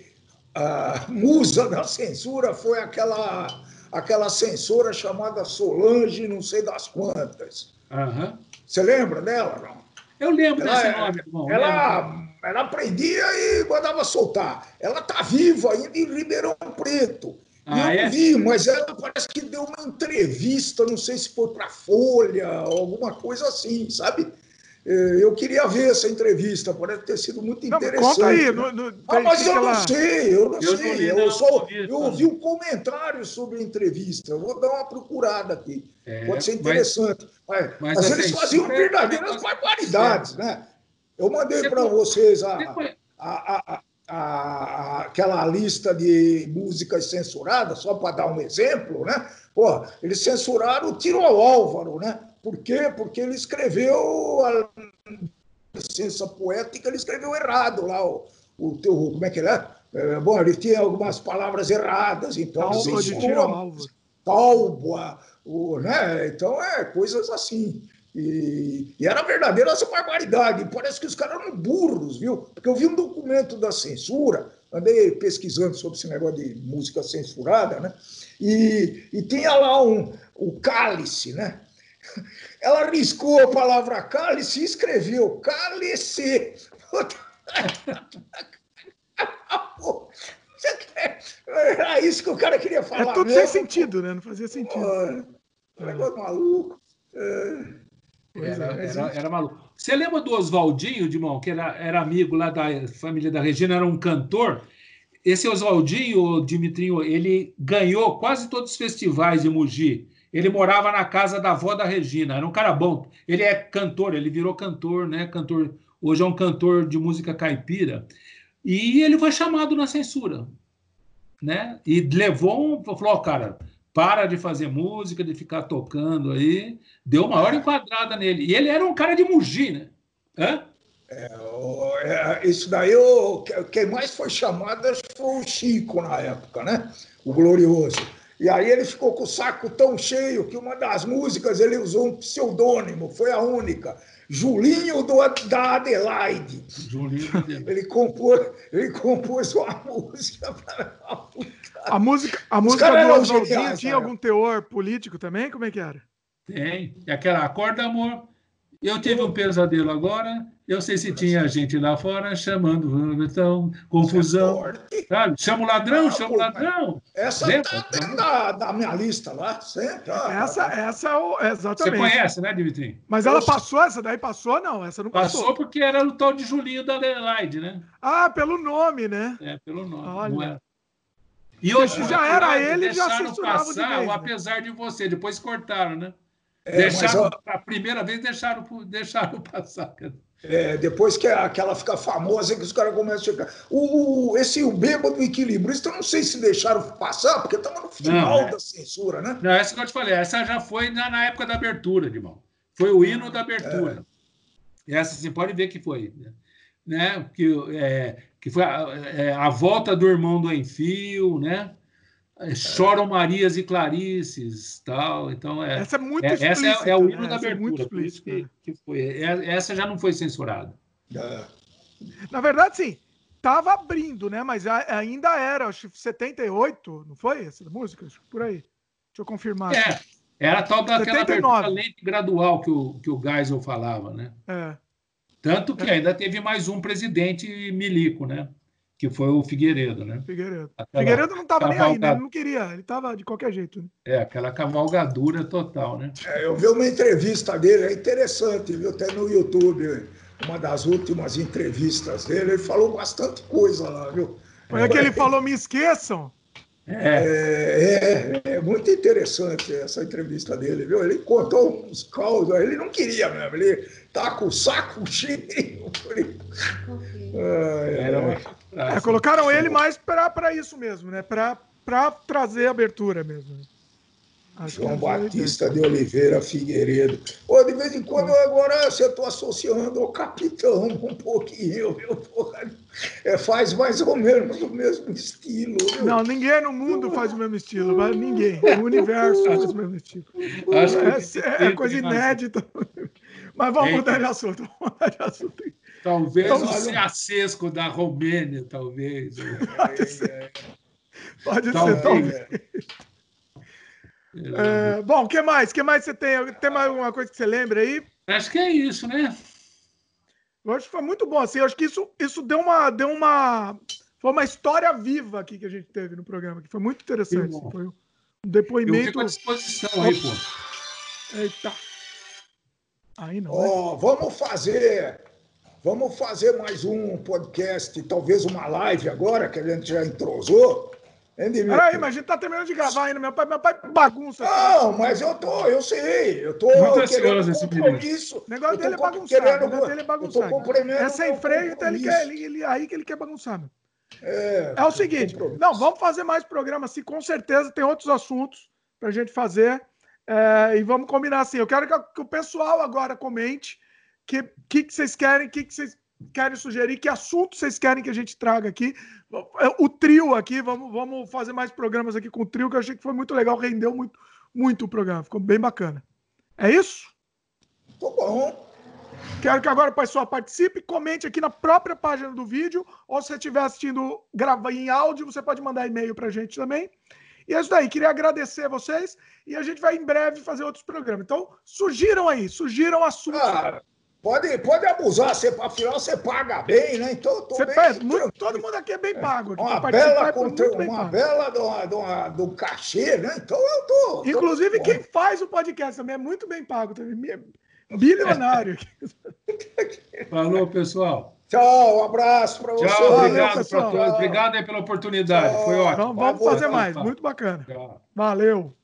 a musa da censura foi aquela, aquela censora chamada Solange, não sei das quantas. Uhum. Você lembra dela? Não? Eu lembro ela, desse nome, irmão. Ela ela prendia e mandava soltar. Ela está viva ainda em Ribeirão Preto. Ah, eu é? vi, mas ela parece que deu uma entrevista, não sei se foi para Folha, alguma coisa assim, sabe? É, eu queria ver essa entrevista, parece ter sido muito não, interessante. Conta aí, né? no, no, ah, mas eu ela... não sei, eu não eu sei. Não li, eu, só, eu ouvi um comentário sobre a entrevista. Eu vou dar uma procurada aqui. É, Pode ser interessante. Mas, mas, mas eles faziam verdadeiras barbaridades, né? Eu mandei para vocês a, a, a, aquela lista de músicas censuradas, só para dar um exemplo, né? Pô, eles censuraram o Tiro ao Álvaro, né? Por quê? Porque ele escreveu a licença poética, ele escreveu errado lá, o, o teu, como é que ele é? é? Bom, ele tinha algumas palavras erradas, então... Talba de Tiro. Talba, o, né? Então, é, coisas assim. E, e, era verdadeira essa barbaridade. Parece que os caras eram burros, viu? Porque eu vi um documento da censura, andei pesquisando sobre esse negócio de música censurada, né? E, e tinha lá um, o cálice, né? Ela riscou a palavra cálice e escreveu cálice. Era isso que o cara queria falar. É tudo mesmo. sem sentido, né? Não fazia sentido. Ah, negócio maluco. É. Era, era, era, maluco. Você lembra do Oswaldinho, Dimão, que era, era amigo lá da família da Regina, era um cantor? Esse Oswaldinho, Dimitrinho, ele ganhou quase todos os festivais de Mogi. Ele morava na casa da avó da Regina, era um cara bom. Ele é cantor, ele virou cantor, né? Cantor, hoje é um cantor de música caipira. E ele foi chamado na censura, né? E levou um, falou, oh, cara, para de fazer música, de ficar tocando aí. Deu uma hora enquadrada nele. E ele era um cara de Mugi, né? Hã? É, é, isso daí, o, quem mais foi chamado foi o Chico na época, né? O Glorioso. E aí ele ficou com o saco tão cheio que uma das músicas ele usou um pseudônimo, foi a única. Julinho do, da Adelaide. Julinho ele compôs, ele compôs uma música para a música, a música do Oswaldinho tinha algum teor político também? Como é que era? Tem. E aquela acorda, amor. Eu tive um pesadelo agora. Eu sei se tinha gente lá fora chamando, então, confusão. Sabe? Chama o ladrão, chama o ladrão. Essa está na, na, minha lista lá, sempre. essa, essa é exatamente. Você conhece, né, Dimitri? Mas ela passou, essa daí passou? Não, essa não passou. Passou porque era o tal de Julinho da Adelaide, né? Ah, pelo nome, né? É, pelo nome. Olha. E hoje já era ele, já censurava passar, de vez, né? apesar de você. Depois cortaram, né? É, deixaram, mas, a primeira vez deixaram, deixaram passar. É, depois que, a, que ela fica famosa, que os caras começam a chegar. O, o, esse o bêbado equilibrista, eu não sei se deixaram passar, porque estava no final não, é. da censura, né? Não, essa que eu te falei, essa já foi na, na época da abertura, irmão. Foi o hino da abertura. É. Essa você pode ver que foi. Né? né? Que, é, que foi a, é, a, volta do irmão do Enfio, né? É, choram Marias e Clarices, tal. Então é. Essa é muito é, Essa é, é, o hino né? da abertura, é isso que, que foi. Essa já não foi censurada. Na verdade, sim. Tava abrindo, né? Mas ainda era, acho que 78, não foi essa música? Acho por aí. Deixa eu confirmar. É, era tal daquela 79. abertura lente gradual que o, que o Geisel falava, né? É. Tanto que ainda teve mais um presidente milico, né? Que foi o Figueiredo, né? Figueiredo. Aquela Figueiredo não estava cavalga... nem aí, né? Ele não queria, ele estava de qualquer jeito. Né? É, aquela cavalgadura total, né? É, eu vi uma entrevista dele, é interessante, viu? Até no YouTube, uma das últimas entrevistas dele, ele falou bastante coisa lá, viu? Foi é que ele falou, me esqueçam. É. É, é, muito interessante essa entrevista dele, viu? Ele contou uns causos, ele não queria mesmo, ele tá com o saco cheio. É, colocaram ele mais para isso mesmo, né? Para trazer abertura mesmo. Acho João Batista de Oliveira Figueiredo. Ô, de vez em quando eu agora você estou associando ao capitão um pouquinho, viu? É, faz mais ou menos o mesmo estilo. Viu? Não, ninguém no mundo faz o mesmo estilo, mas ninguém. O universo faz o mesmo estilo. Acho é, é, é coisa inédita. Mas vamos mudar de assunto. Vamos mudar de assunto. Talvez então, o Ceacesco da Romênia, talvez. Pode ser. Pode talvez. ser, talvez. É, bom, o que mais? que mais você tem? Tem mais alguma coisa que você lembra aí? Acho que é isso, né? Eu acho que foi muito bom. Assim, eu acho que isso, isso deu uma. Deu uma foi uma história viva aqui que a gente teve no programa, que foi muito interessante. Foi um depoimento. Eu fico à disposição aí, pô. Eita. Aí não. Oh, né? Vamos fazer. Vamos fazer mais um podcast, talvez uma live agora, que a gente já entrosou. Peraí, mas a gente tá terminando de gravar ainda. Meu pai, meu pai bagunça. Não, mas eu tô, eu sei. Eu tô Muito querendo esse compromisso. O negócio dele é bagunçar. Querendo, o negócio dele é bagunçar. É sem freio, então ele quer, ele, ele, aí que ele quer bagunçar. Meu. É, é o seguinte, não, vamos fazer mais programa assim, com certeza tem outros assuntos pra gente fazer. É, e vamos combinar assim. Eu quero que, que o pessoal agora comente que, que, que vocês querem, o que, que vocês querem sugerir, que assunto vocês querem que a gente traga aqui. O trio aqui, vamos, vamos fazer mais programas aqui com o trio, que eu achei que foi muito legal, rendeu muito, muito o programa, ficou bem bacana. É isso? Tô bom. Quero que agora o pessoal participe, comente aqui na própria página do vídeo, ou se você estiver assistindo grava em áudio, você pode mandar e-mail para a gente também. E é isso daí, queria agradecer a vocês e a gente vai em breve fazer outros programas. Então, surgiram aí, surgiram assuntos. Ah, Pode, pode abusar, você, afinal você paga bem, né? Então tô você bem, muito, todo mundo aqui é bem pago. Aqui, uma bela, contra, uma bela do, do, do cachê, né? Então eu tô. Inclusive, tô quem faz o podcast também é muito bem pago também. É bilionário. Falou, pessoal. Tchau, um abraço para você. Tchau, obrigado para todos. Obrigado aí pela oportunidade. Tchau. Foi ótimo. Então, vamos fazer mais. Muito bacana. Tchau. Valeu.